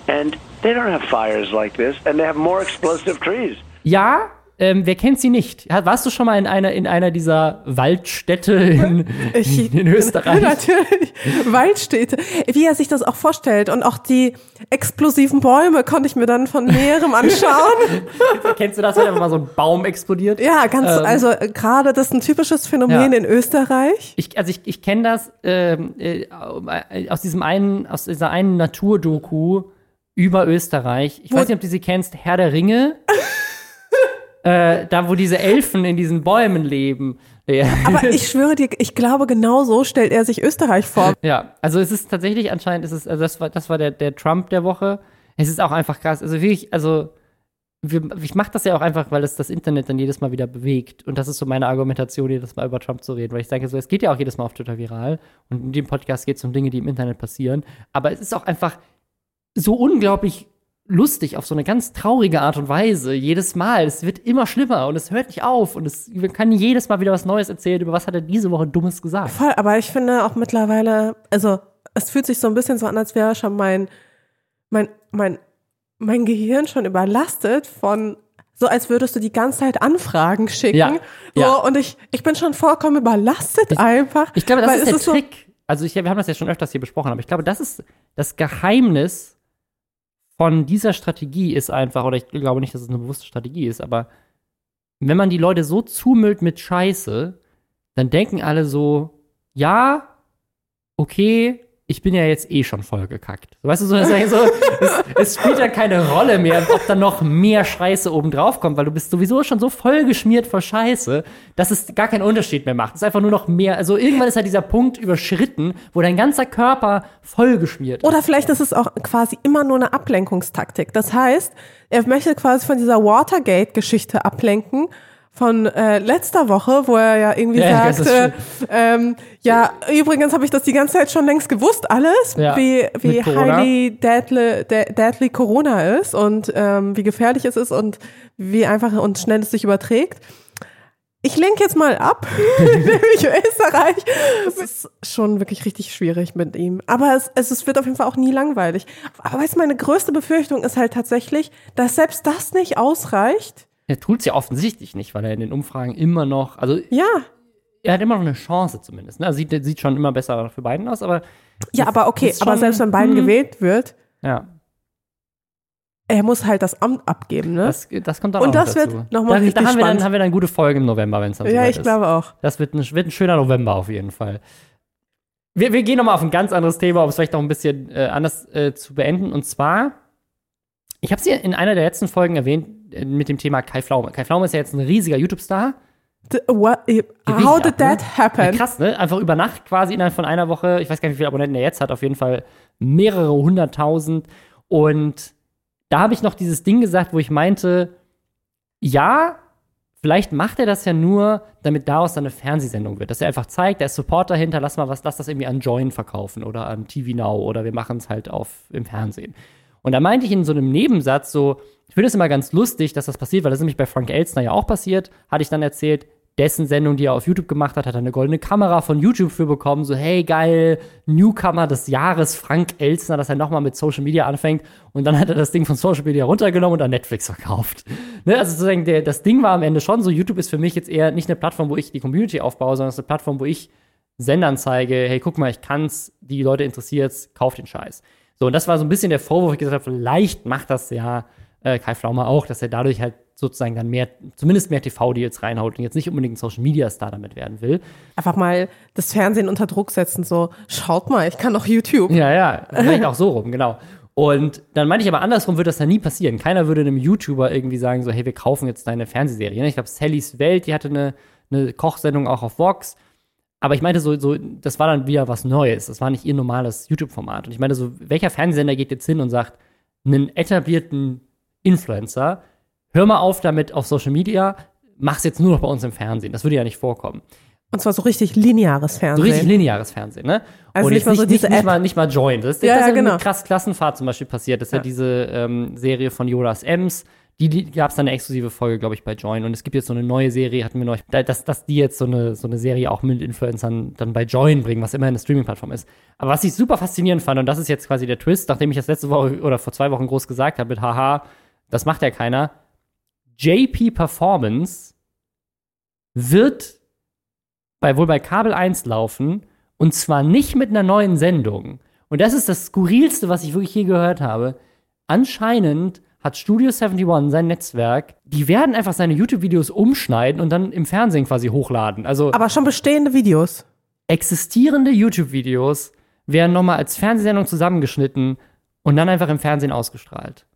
and they don't have fires like this, and they have more explosive trees. Ja, ähm, wer kennt sie nicht? Warst du schon mal in einer, in einer dieser Waldstädte in, Ich, in Österreich? Natürlich. Waldstädte. Wie er sich das auch vorstellt. Und auch die explosiven Bäume konnte ich mir dann von näherem anschauen. Kennst du das, wenn einfach mal so ein Baum explodiert? ja, ganz, Ähm, also äh, gerade das ist ein typisches Phänomen Ja. in Österreich. Ich, also ich, ich kenne das ähm, äh, aus diesem einen, aus dieser einen Naturdoku über Österreich. Ich Wo- weiß nicht, ob du sie kennst, Herr der Ringe. äh, da, wo diese Elfen in diesen Bäumen leben. Ja. Aber ich schwöre dir, ich glaube, genau so stellt er sich Österreich vor. Ja, also es ist tatsächlich anscheinend, es ist, also das war, das war der, der Trump der Woche. Es ist auch einfach krass. Also wirklich, also wir, ich mache das ja auch einfach, weil es das Internet dann jedes Mal wieder bewegt. Und das ist so meine Argumentation, jedes Mal über Trump zu reden. Weil ich sage so, es geht ja auch jedes Mal auf Twitter viral. Und in dem Podcast geht es um Dinge, die im Internet passieren. Aber es ist auch einfach so unglaublich lustig auf so eine ganz traurige Art und Weise. Jedes Mal. Es wird immer schlimmer und es hört nicht auf. Und es, man kann jedes Mal wieder was Neues erzählen, über was hat er diese Woche Dummes gesagt. Voll, aber ich finde auch mittlerweile, also es fühlt sich so ein bisschen so an, als wäre schon mein, mein, mein, mein Gehirn schon überlastet von, so als würdest du die ganze Zeit Anfragen schicken. Ja, So, ja. Und ich, ich bin schon vollkommen überlastet einfach. Ich glaube, das ist der so, Trick. also ich, wir haben das ja schon öfters hier besprochen, aber ich glaube, das ist das Geheimnis von dieser Strategie ist einfach, oder ich glaube nicht, dass es eine bewusste Strategie ist, aber wenn man die Leute so zumüllt mit Scheiße, dann denken alle so, ja, okay, ich bin ja jetzt eh schon voll gekackt. Weißt du, so, so es, es spielt ja keine Rolle mehr, ob da noch mehr Scheiße oben drauf kommt, weil du bist sowieso schon so voll geschmiert vor Scheiße, dass es gar keinen Unterschied mehr macht. Es ist einfach nur noch mehr, also irgendwann ist halt dieser Punkt überschritten, wo dein ganzer Körper voll geschmiert ist. Oder vielleicht ist es auch quasi immer nur eine Ablenkungstaktik. Das heißt, er möchte quasi von dieser Watergate-Geschichte ablenken. Von äh, letzter Woche, wo er ja irgendwie Ja, sagte, ähm, ja, übrigens habe ich das die ganze Zeit schon längst gewusst, alles, Ja, wie, wie highly deadly, de- deadly Corona ist und ähm, wie gefährlich es ist und wie einfach und schnell es sich überträgt. Ich lenke jetzt mal ab, nämlich Österreich. Es ist schon wirklich richtig schwierig mit ihm. Aber es, es, es wird auf jeden Fall auch nie langweilig. Aber weißt meine größte Befürchtung ist halt tatsächlich, dass selbst das nicht ausreicht. Er tut es ja offensichtlich nicht, weil er in den Umfragen immer noch, also Ja, er hat immer noch eine Chance zumindest. Ne? Also sieht, sieht schon immer besser für Biden aus, aber ja, aber okay, ist aber schon- selbst wenn Biden hm. gewählt wird, ja. er muss halt das Amt abgeben, ne? Das, das kommt dann Und auch das wird dazu. noch mal da, richtig da haben wir, dann, haben wir dann eine gute Folge im November, wenn es dann ja, ich ist. glaube auch. Das wird ein, wird ein schöner November auf jeden Fall. Wir, wir gehen nochmal auf ein ganz anderes Thema, um es vielleicht noch ein bisschen äh, anders äh, zu beenden. Und zwar, ich habe es ja in einer der letzten Folgen erwähnt äh, mit dem Thema Kai Pflaume. Kai Pflaume ist ja jetzt ein riesiger YouTube-Star. What, how did that happen? Ja, krass, ne? Einfach über Nacht quasi innerhalb von einer Woche. Ich weiß gar nicht, wie viele Abonnenten er jetzt hat. Auf jeden Fall mehrere hunderttausend. Und da habe ich noch dieses Ding gesagt, wo ich meinte, ja, vielleicht macht er das ja nur, damit daraus dann eine Fernsehsendung wird. Dass er einfach zeigt, da ist Support dahinter, lass mal was, lass das irgendwie an Join verkaufen oder an TV Now oder wir machen es halt auf im Fernsehen. Und da meinte ich in so einem Nebensatz so, ich finde es immer ganz lustig, dass das passiert, weil das ist nämlich bei Frank Elstner ja auch passiert, hatte ich dann erzählt, dessen Sendung, die er auf YouTube gemacht hat, hat er eine goldene Kamera von YouTube für bekommen. So, hey, geil, Newcomer des Jahres, Frank Elstner, dass er nochmal mit Social Media anfängt. Und dann hat er das Ding von Social Media runtergenommen und an Netflix verkauft. Ne? Also sozusagen, der, das Ding war am Ende schon so, YouTube ist für mich jetzt eher nicht eine Plattform, wo ich die Community aufbaue, sondern es ist eine Plattform, wo ich Sendern zeige, hey, guck mal, ich kann's, die Leute interessiert's, kauft den Scheiß. So, und das war so ein bisschen der Vorwurf, ich gesagt habe, vielleicht macht das ja äh, Kai Pflaume auch, dass er dadurch halt sozusagen dann mehr, zumindest mehr TV-Deals reinhaut und jetzt nicht unbedingt ein Social-Media-Star damit werden will. Einfach mal das Fernsehen unter Druck setzen, so, schaut mal, ich kann doch YouTube. Ja, ja, vielleicht auch so rum, genau. Und dann meinte ich aber andersrum würde das ja nie passieren. Keiner würde einem YouTuber irgendwie sagen, so, hey, wir kaufen jetzt deine Fernsehserie. ne? Ich glaube, Sallys Welt, die hatte eine, eine Kochsendung auch auf Vox. Aber ich meinte so, so, das war dann wieder was Neues. Das war nicht ihr normales YouTube-Format. Und ich meinte so, welcher Fernsehsender geht jetzt hin und sagt, einen etablierten Influencer, hör mal auf damit auf Social Media, mach's jetzt nur noch bei uns im Fernsehen. Das würde ja nicht vorkommen. Und zwar so richtig lineares So Fernsehen. richtig lineares Fernsehen, ne? Also und nicht mal nicht, so nicht, nicht, App. mal, nicht mal Join. Das, Ja, das ja, ist genau. mit krass Klassenfahrt zum Beispiel passiert. Das ist ja, Ja. diese ähm, Serie von Jonas Ems. Die, die gab es dann eine exklusive Folge, glaube ich, bei Join. Und es gibt jetzt so eine neue Serie, hatten wir da- dass, dass die jetzt so eine, so eine Serie auch mit Influencern dann bei Join bringen, was immer eine Streaming-Plattform ist. Aber was ich super faszinierend fand, und das ist jetzt quasi der Twist, nachdem ich das letzte Woche oder vor zwei Wochen groß gesagt habe mit Haha, das macht ja keiner. JP Performance wird bei, wohl bei Kabel 1 laufen und zwar nicht mit einer neuen Sendung. Und das ist das Skurrilste, was ich wirklich je gehört habe. Anscheinend hat Studio 71, sein Netzwerk, die werden einfach seine YouTube-Videos umschneiden und dann im Fernsehen quasi hochladen. Also Aber schon bestehende Videos. existierende YouTube-Videos werden nochmal als Fernsehsendung zusammengeschnitten und dann einfach im Fernsehen ausgestrahlt.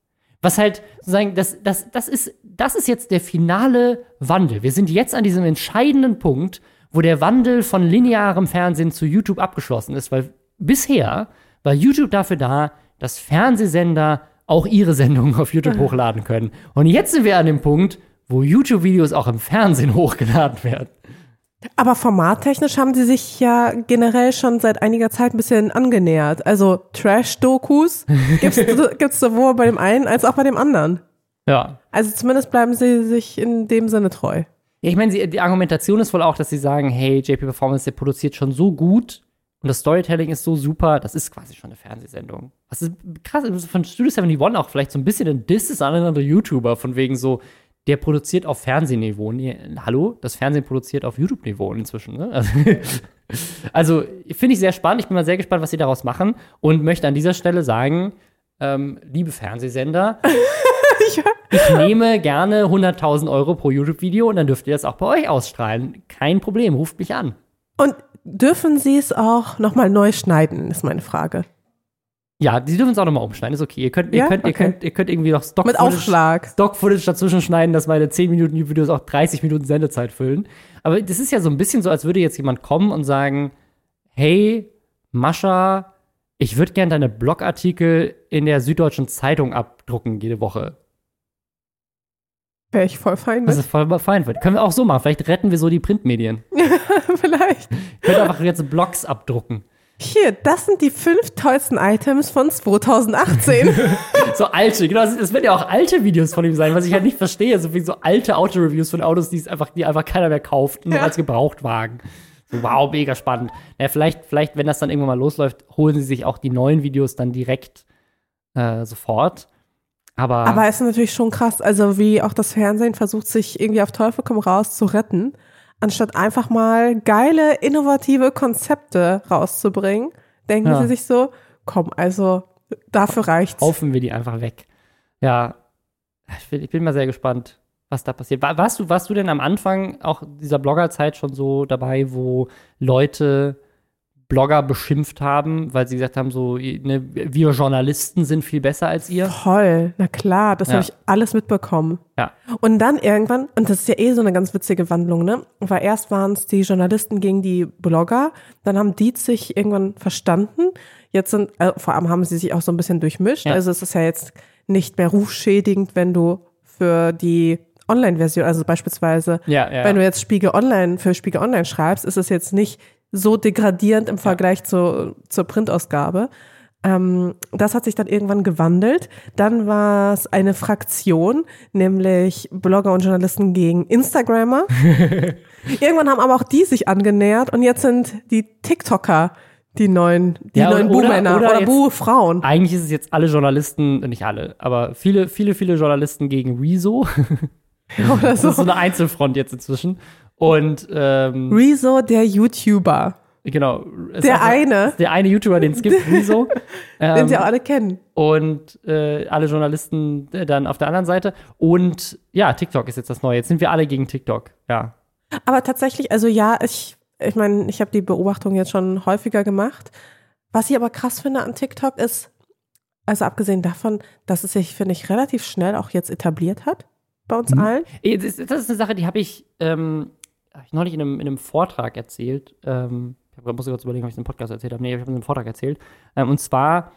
Was halt sozusagen, das, das, das, ist, das ist jetzt der finale Wandel. Wir sind jetzt an diesem entscheidenden Punkt, wo der Wandel von linearem Fernsehen zu YouTube abgeschlossen ist, weil bisher war YouTube dafür da, dass Fernsehsender auch ihre Sendungen auf YouTube hochladen können. Und jetzt sind wir an dem Punkt, wo YouTube-Videos auch im Fernsehen hochgeladen werden. Aber formattechnisch haben sie sich ja generell schon seit einiger Zeit ein bisschen angenähert. Also Trash-Dokus gibt's, gibt's sowohl bei dem einen als auch bei dem anderen. Ja. Also zumindest bleiben sie sich in dem Sinne treu. Ja, ich meine, die Argumentation ist wohl auch, dass sie sagen, hey, JP Performance, der produziert schon so gut und das Storytelling ist so super, das ist quasi schon eine Fernsehsendung. Das ist krass, von Studio 71 auch vielleicht so ein bisschen ein Diss ist an andere YouTuber, von wegen so, der produziert auf Fernsehniveau. Nee, hallo? Das Fernsehen produziert auf YouTube-Niveau inzwischen, ne? Also, also finde ich sehr spannend. Ich bin mal sehr gespannt, was sie daraus machen und möchte an dieser Stelle sagen, ähm, liebe Fernsehsender, ich nehme gerne 100.000 Euro pro YouTube-Video und dann dürft ihr das auch bei euch ausstrahlen. Kein Problem, ruft mich an. Und dürfen sie es auch nochmal neu schneiden, ist meine Frage. Ja, die dürfen es auch nochmal umschneiden, ist okay. Ihr könnt, ihr Ja? könnt, ihr Okay. könnt, ihr könnt irgendwie noch Stock Mit Aufschlag. Stock-Footage dazwischen schneiden, dass meine 10 Minuten videos auch 30 Minuten Sendezeit füllen. Aber das ist ja so ein bisschen so, als würde jetzt jemand kommen und sagen, hey, Mascha, ich würde gerne deine Blogartikel in der Süddeutschen Zeitung abdrucken jede Woche. Wäre ich voll fein Das mit. ist voll fein. Können wir auch so machen. Vielleicht retten wir so die Printmedien. Vielleicht. Könnt einfach jetzt Blogs abdrucken. Hier, das sind die fünf tollsten Items von 2018. So alte, genau, das, das werden ja auch alte Videos von ihm sein, was ich halt nicht verstehe. So wie so alte Auto-Reviews von Autos, die es einfach, die einfach keiner mehr kauft, nur Ja. als Gebrauchtwagen. So, wow, mega spannend. Ja, vielleicht, vielleicht, wenn das dann irgendwann mal losläuft, holen sie sich auch die neuen Videos dann direkt äh, sofort. Aber, Aber es ist natürlich schon krass, also wie auch das Fernsehen versucht, sich irgendwie auf Teufel komm raus zu retten, anstatt einfach mal geile, innovative Konzepte rauszubringen, denken Ja. sie sich so, komm, also dafür reicht's. haufen wir die einfach weg. Ja, ich bin, ich bin mal sehr gespannt, was da passiert. War, warst, du, warst du denn am Anfang auch dieser Bloggerzeit schon so dabei, wo Leute Blogger beschimpft haben, weil sie gesagt haben, so, ne, wir Journalisten sind viel besser als ihr? Voll, na klar, das Ja. habe ich alles mitbekommen. Ja. Und dann irgendwann, und das ist ja eh so eine ganz witzige Wandlung, ne? Weil erst waren es die Journalisten gegen die Blogger, dann haben die sich irgendwann verstanden. Jetzt sind, äh, vor allem haben sie sich auch so ein bisschen durchmischt. Ja. Also es ist ja jetzt nicht mehr rufschädigend, wenn du für die Online-Version, also beispielsweise, Ja, ja. wenn du jetzt Spiegel Online für Spiegel Online schreibst, ist es jetzt nicht so degradierend im Vergleich zu, zur Printausgabe. Ähm, das hat sich dann irgendwann gewandelt. Dann war es eine Fraktion, nämlich Blogger und Journalisten gegen Instagrammer. irgendwann haben aber auch die sich angenähert und jetzt sind die TikToker die neuen, die Ja, neuen oder- Buhmänner oder oder, jetzt- Buhfrauen. Eigentlich ist es jetzt alle Journalisten, nicht alle, aber viele, viele, viele Journalisten gegen Rezo. Oder Das ist so so. eine Einzelfront jetzt inzwischen. Und ähm, Rezo, der YouTuber, genau. Der ist eine. Der eine YouTuber, den es gibt, Rezo. den ähm, sie auch alle kennen. und äh, alle Journalisten äh, dann auf der anderen Seite. Und ja, TikTok ist jetzt das Neue. Jetzt sind wir alle gegen TikTok. Ja. Aber tatsächlich, also ja, ich, ich meine, ich habe die Beobachtung jetzt schon häufiger gemacht. Was ich aber krass finde an TikTok ist, also abgesehen davon, dass es sich, finde ich, relativ schnell auch jetzt etabliert hat bei uns allen. Das ist, das ist eine Sache, die habe ich, ähm, hab ich neulich in einem, in einem Vortrag erzählt. Ähm, ich muss kurz überlegen, ob ich es im Podcast erzählt habe. Nee, ich habe es einem Vortrag erzählt. Ähm, und zwar,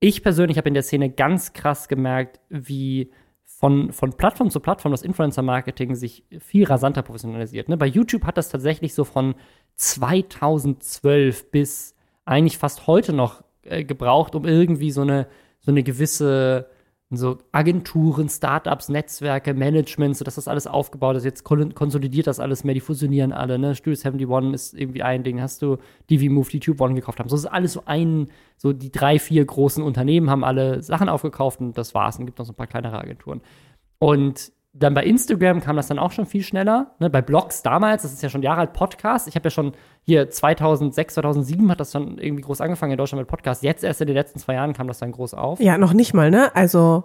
ich persönlich habe in der Szene ganz krass gemerkt, wie von, von Plattform zu Plattform das Influencer-Marketing sich viel rasanter professionalisiert. Ne? Bei YouTube hat das tatsächlich so von 2012 bis eigentlich fast heute noch äh, gebraucht, um irgendwie so eine, so eine gewisse so Agenturen, Startups, Netzwerke, Management, so dass das alles aufgebaut ist. Jetzt kon konsolidiert das alles mehr, die fusionieren alle, ne? Studio 71 ist irgendwie ein Ding, hast du DV Move, die Tube One gekauft haben. So ist alles so ein, so die drei, vier großen Unternehmen haben alle Sachen aufgekauft und das war's. Und gibt noch so ein paar kleinere Agenturen. Und dann bei Instagram kam das dann auch schon viel schneller. Ne? Bei Blogs damals, das ist ja schon Jahre alt, Podcast. Ich habe ja schon hier 2006, 2007 hat das dann irgendwie groß angefangen in Deutschland mit Podcasts. Jetzt erst in den letzten zwei Jahren kam das dann groß auf. Ja, noch nicht mal, ne? Also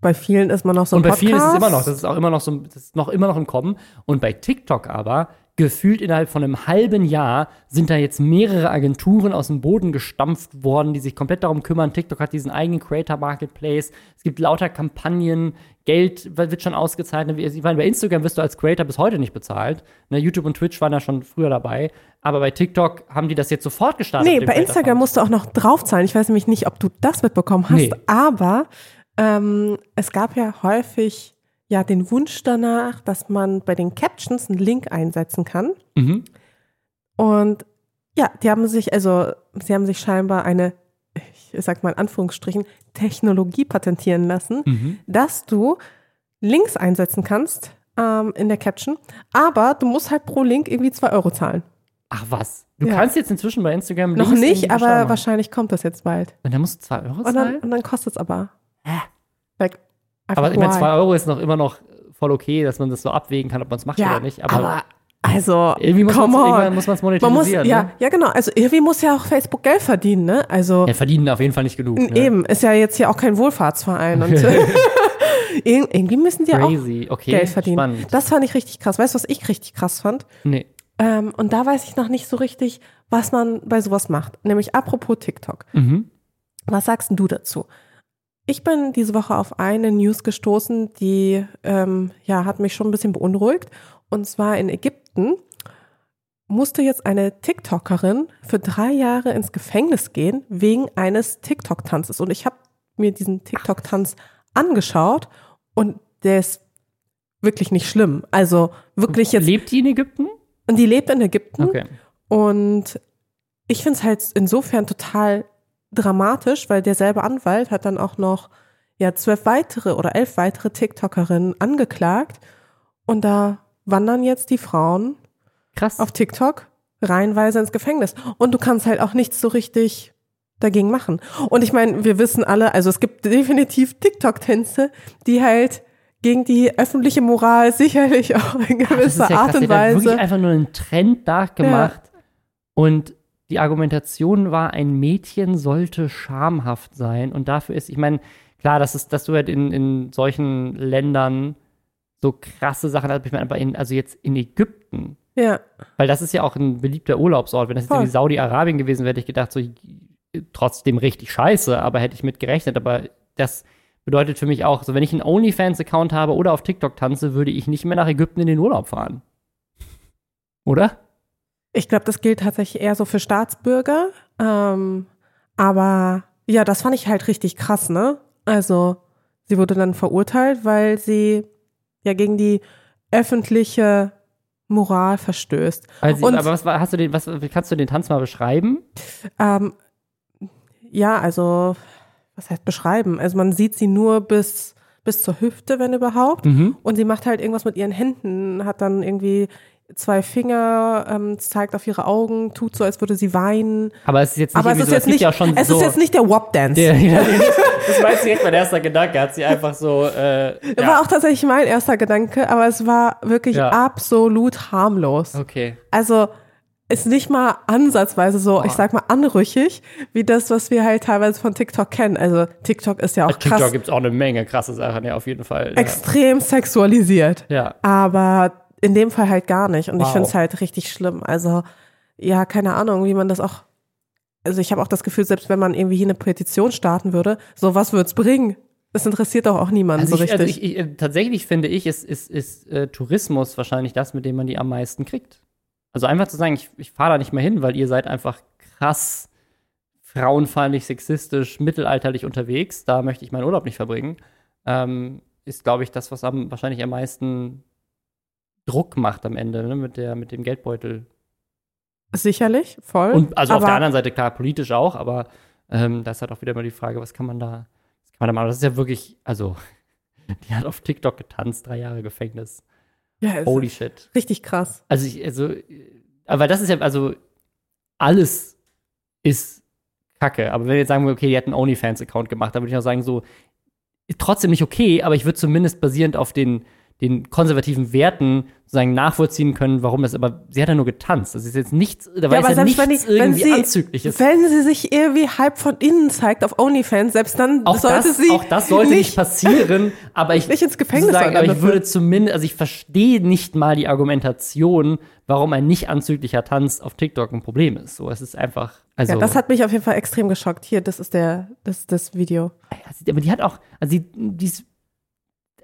bei vielen ist man noch so ein Und bei Podcast. vielen ist es immer noch, das ist auch immer noch so, das ist noch immer noch im Kommen. Und bei TikTok aber, gefühlt innerhalb von einem halben Jahr, sind da jetzt mehrere Agenturen aus dem Boden gestampft worden, die sich komplett darum kümmern. TikTok hat diesen eigenen Creator Marketplace. Es gibt lauter Kampagnen. Geld wird schon ausgezahlt. Ich meine, bei Instagram wirst du als Creator bis heute nicht bezahlt. Ne, YouTube und Twitch waren da schon früher dabei. Aber bei TikTok haben die das jetzt sofort gestartet. Nee, bei Instagram musst du auch noch draufzahlen. Ich weiß nämlich nicht, ob du das mitbekommen hast, Nee. aber ähm, es gab ja häufig ja den Wunsch danach, dass man bei den Captions einen Link einsetzen kann. Mhm. Und ja, die haben sich, also sie haben sich scheinbar eine, ich sag mal in Anführungsstrichen, Technologie patentieren lassen, Mhm. dass du Links einsetzen kannst ähm, in der Caption, aber du musst halt pro Link irgendwie zwei Euro zahlen. Ach was. Du Ja. kannst jetzt inzwischen bei Instagram Noch Links nicht, irgendwie aber wahrscheinlich kommt das jetzt bald. Und dann musst du 2 Euro Und dann, zahlen? und dann kostet es aber. Hä? Einfach Aber ich meine, why? 2 Euro ist noch immer noch voll okay, dass man das so abwägen kann, ob man es macht ja, oder nicht. Aber, aber, also, irgendwie muss irgendwann muss man's man muss, monetarisieren, ja, ne? ja, genau. Also irgendwie muss ja auch Facebook Geld verdienen, ne? Also ja, verdienen auf jeden Fall nicht genug. Ne? eben, ist ja jetzt hier auch kein Wohlfahrtsverein. Und Ir- irgendwie müssen die Crazy. auch Okay, Geld verdienen. spannend. Das fand ich richtig krass. Weißt du, was ich richtig krass fand? Nee. Ähm, und da weiß ich noch nicht so richtig, was man bei sowas macht. Nämlich apropos TikTok. Mhm. Was sagst du dazu? Ich bin diese Woche auf eine News gestoßen, die ähm, ja, hat mich schon ein bisschen beunruhigt. Und zwar in Ägypten musste jetzt eine TikTokerin für drei Jahre ins Gefängnis gehen wegen eines TikTok-Tanzes. Und ich habe mir diesen TikTok-Tanz angeschaut und der ist wirklich nicht schlimm. Also wirklich jetzt. Lebt die in Ägypten? Und die lebt in Ägypten. Okay. Und ich finde es halt insofern total dramatisch, weil derselbe Anwalt hat dann auch noch ja zwölf weitere oder elf weitere TikTokerinnen angeklagt. Und da wandern jetzt die Frauen Krass. auf TikTok reihenweise ins Gefängnis. Und du kannst halt auch nichts so richtig dagegen machen. Und ich meine, wir wissen alle, also es gibt definitiv TikTok-Tänze, die halt gegen die öffentliche Moral sicherlich auch in gewisser ja Art und Weise. wirklich einfach nur einen Trend nachgemacht. Und die Argumentation war, ein Mädchen sollte schamhaft sein. Und dafür ist, ich meine, klar, das ist, dass du halt in, in solchen Ländern so krasse Sachen hast. Ich meine, aber in, also jetzt in Ägypten, Ja. weil das ist ja auch ein beliebter Urlaubsort. Wenn das jetzt Voll. irgendwie Saudi-Arabien gewesen wäre, hätte ich gedacht, so trotzdem richtig scheiße, aber hätte ich mit gerechnet. Aber das bedeutet für mich auch, so wenn ich einen OnlyFans-Account habe oder auf TikTok tanze, würde ich nicht mehr nach Ägypten in den Urlaub fahren. Oder? Ich glaube, das gilt tatsächlich eher so für Staatsbürger. Ähm, aber ja, das fand ich halt richtig krass, ne? Also, sie wurde dann verurteilt, weil sie ja gegen die öffentliche Moral verstößt. Also, Und- aber was hast du den, was, kannst du den Tanz mal beschreiben? Ähm, ja, also, was heißt beschreiben? Also, man sieht sie nur bis, bis zur Hüfte, wenn überhaupt. Mhm. Und sie macht halt irgendwas mit ihren Händen, hat dann irgendwie zwei Finger, ähm, zeigt auf ihre Augen, tut so, als würde sie weinen. Aber es ist jetzt nicht Aber es irgendwie ist so, jetzt nicht, ja es so, ist jetzt nicht der Wop-Dance. Der, ja, das war jetzt direkt mein erster Gedanke. Hat sie einfach so. Äh, Das war auch tatsächlich mein erster Gedanke, aber es war wirklich Ja. absolut harmlos. Okay. Also ist nicht mal ansatzweise so, ich sag mal, anrüchig, wie das, was wir halt teilweise von TikTok kennen. Also TikTok ist ja auch Auf TikTok krass gibt es auch eine Menge krasse Sachen, ja, auf jeden Fall. Ja. extrem sexualisiert. ja. Aber in dem Fall halt gar nicht. Und ich Wow. finde es halt richtig schlimm. Also, ja, keine Ahnung, wie man das auch. Also ich habe auch das Gefühl, selbst wenn man irgendwie hier eine Petition starten würde, so was wird's bringen? Das interessiert doch auch niemanden Also, so ich, richtig. also ich, ich, tatsächlich finde ich, ist, ist, ist äh, Tourismus wahrscheinlich das, mit dem man die am meisten kriegt. Also einfach zu sagen, ich, ich fahre da nicht mehr hin, weil ihr seid einfach krass frauenfeindlich, sexistisch, mittelalterlich unterwegs. Da möchte ich meinen Urlaub nicht verbringen. Ähm, ist, glaube ich, das, was am, wahrscheinlich am meisten Druck macht am Ende, ne, mit, der, mit dem Geldbeutel. Sicherlich, voll. Und also auf Aber- der anderen Seite, klar, politisch auch, aber ähm, da ist halt auch wieder mal die Frage, was kann man da, was kann man da machen? Das ist ja wirklich, also, die hat auf TikTok getanzt, drei Jahre Gefängnis. ja, Holy shit. richtig krass. Also ich, also, aber das ist ja, also, alles ist Kacke. Aber wenn wir jetzt sagen, okay, die hat einen OnlyFans-Account gemacht, dann würde ich auch sagen, so, trotzdem nicht okay, aber ich würde zumindest basierend auf den, den konservativen Werten sozusagen nachvollziehen können, warum das, aber sie hat ja nur getanzt. Das ist jetzt nichts, da war aber ja nichts wenn wenn irgendwie sie- Anzügliches. Wenn sie sich irgendwie halb von innen zeigt auf OnlyFans, selbst dann Auch sollte das, sie auch das sollte nicht, passieren, aber ich, nicht ins Gefängnis wandern aber ich würde zumindest, also ich verstehe nicht mal die Argumentation, warum ein nicht anzüglicher Tanz auf TikTok ein Problem ist. So, es ist einfach, also. ja, das hat mich auf jeden Fall extrem geschockt. Hier, das ist der, das das Video. Aber die hat auch, also die, die ist,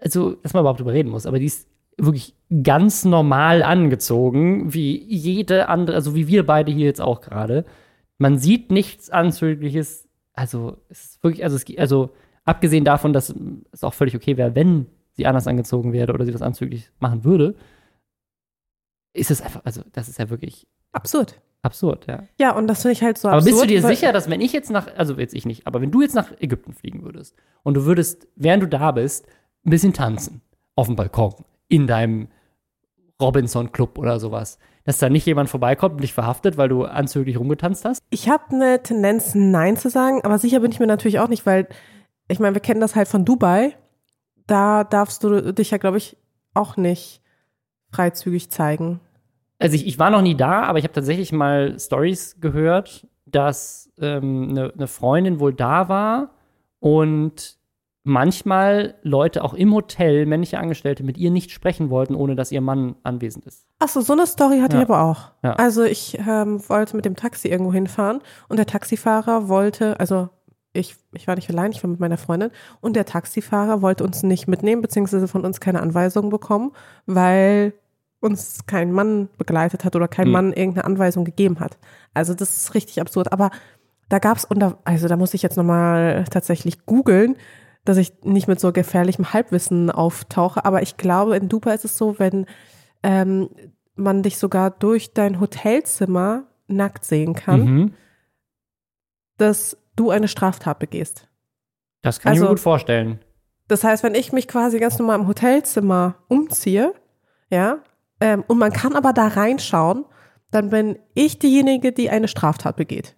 also, dass man überhaupt drüber reden muss, aber die ist wirklich ganz normal angezogen, wie jede andere, also wie wir beide hier jetzt auch gerade. Man sieht nichts Anzügliches, also, es ist wirklich, also, es, also, abgesehen davon, dass es auch völlig okay wäre, wenn sie anders angezogen wäre oder sie das anzüglich machen würde, ist es einfach, also, das ist ja wirklich Absurd. absurd, ja. Ja, und das finde ich halt so Aber absurd. bist du dir sicher, dass wenn ich jetzt nach, also jetzt ich nicht, aber wenn du jetzt nach Ägypten fliegen würdest und du würdest, während du da bist, ein bisschen tanzen auf dem Balkon in deinem Robinson Club oder sowas, dass da nicht jemand vorbeikommt und dich verhaftet, weil du anzüglich rumgetanzt hast? Ich habe eine Tendenz, Nein zu sagen, aber sicher bin ich mir natürlich auch nicht, weil ich meine, wir kennen das halt von Dubai. Da darfst du dich ja, glaube ich, auch nicht freizügig zeigen. Also ich, ich war noch nie da, aber ich habe tatsächlich mal Stories gehört, dass ähm, eine, eine Freundin wohl da war und manchmal Leute auch im Hotel, männliche Angestellte, mit ihr nicht sprechen wollten, ohne dass ihr Mann anwesend ist. Achso, so eine Story hatte Ja. ich aber auch. Ja. Also ich ähm, wollte mit dem Taxi irgendwo hinfahren und der Taxifahrer wollte, also ich, ich war nicht allein, ich war mit meiner Freundin und der Taxifahrer wollte uns nicht mitnehmen, beziehungsweise von uns keine Anweisung bekommen, weil uns kein Mann begleitet hat oder kein Hm. Mann irgendeine Anweisung gegeben hat. Also das ist richtig absurd. Aber da und da, also da muss ich jetzt nochmal tatsächlich googeln, dass ich nicht mit so gefährlichem Halbwissen auftauche. Aber ich glaube, in Dubai ist es so, wenn ähm, man dich sogar durch dein Hotelzimmer nackt sehen kann, Mhm. dass du eine Straftat begehst. Das kann ich Also- mir gut vorstellen. Das heißt, wenn ich mich quasi ganz normal im Hotelzimmer umziehe, ja, ähm, und man kann aber da reinschauen, dann bin ich diejenige, die eine Straftat begeht.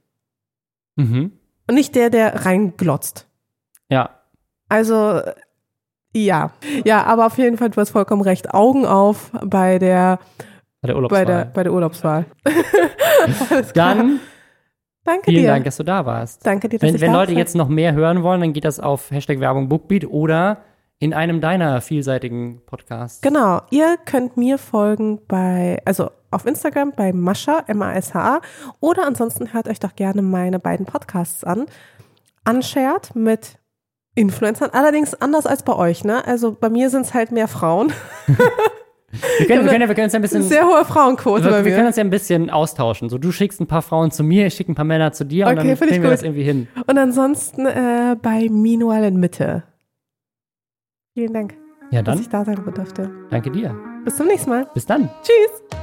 Mhm. Und nicht der, der reinglotzt. Ja. Also, ja. Ja, aber auf jeden Fall, du hast vollkommen recht. Augen auf bei der, Bei der bei Urlaubswahl. der, bei der Urlaubswahl. Dann Danke Vielen dir. Dank, dass du da warst. Danke dir, dass Wenn, ich wenn Leute sein- jetzt noch mehr hören wollen, dann geht das auf Hashtag Werbung Bookbeat oder in einem deiner vielseitigen Podcasts. Genau, ihr könnt mir folgen bei, also auf Instagram bei Mascha, M-A-S-H-A, oder ansonsten hört euch doch gerne meine beiden Podcasts an. Unshared mit Influencern, allerdings anders als bei euch, ne? Also bei mir sind es halt mehr Frauen. Wir können, wir können, ja, wir können uns ja ein bisschen. Sehr hohe Frauenquote wir, bei wir können uns ja ein bisschen austauschen. So, du schickst ein paar Frauen zu mir, ich schicke ein paar Männer zu dir und Okay, dann finde ich kriegen wir gut. das irgendwie hin. Und ansonsten äh, bei Minual in Mitte. Vielen Dank, Ja, dass dann ich da sein durfte. danke dir. Bis zum nächsten Mal. Bis dann. Tschüss.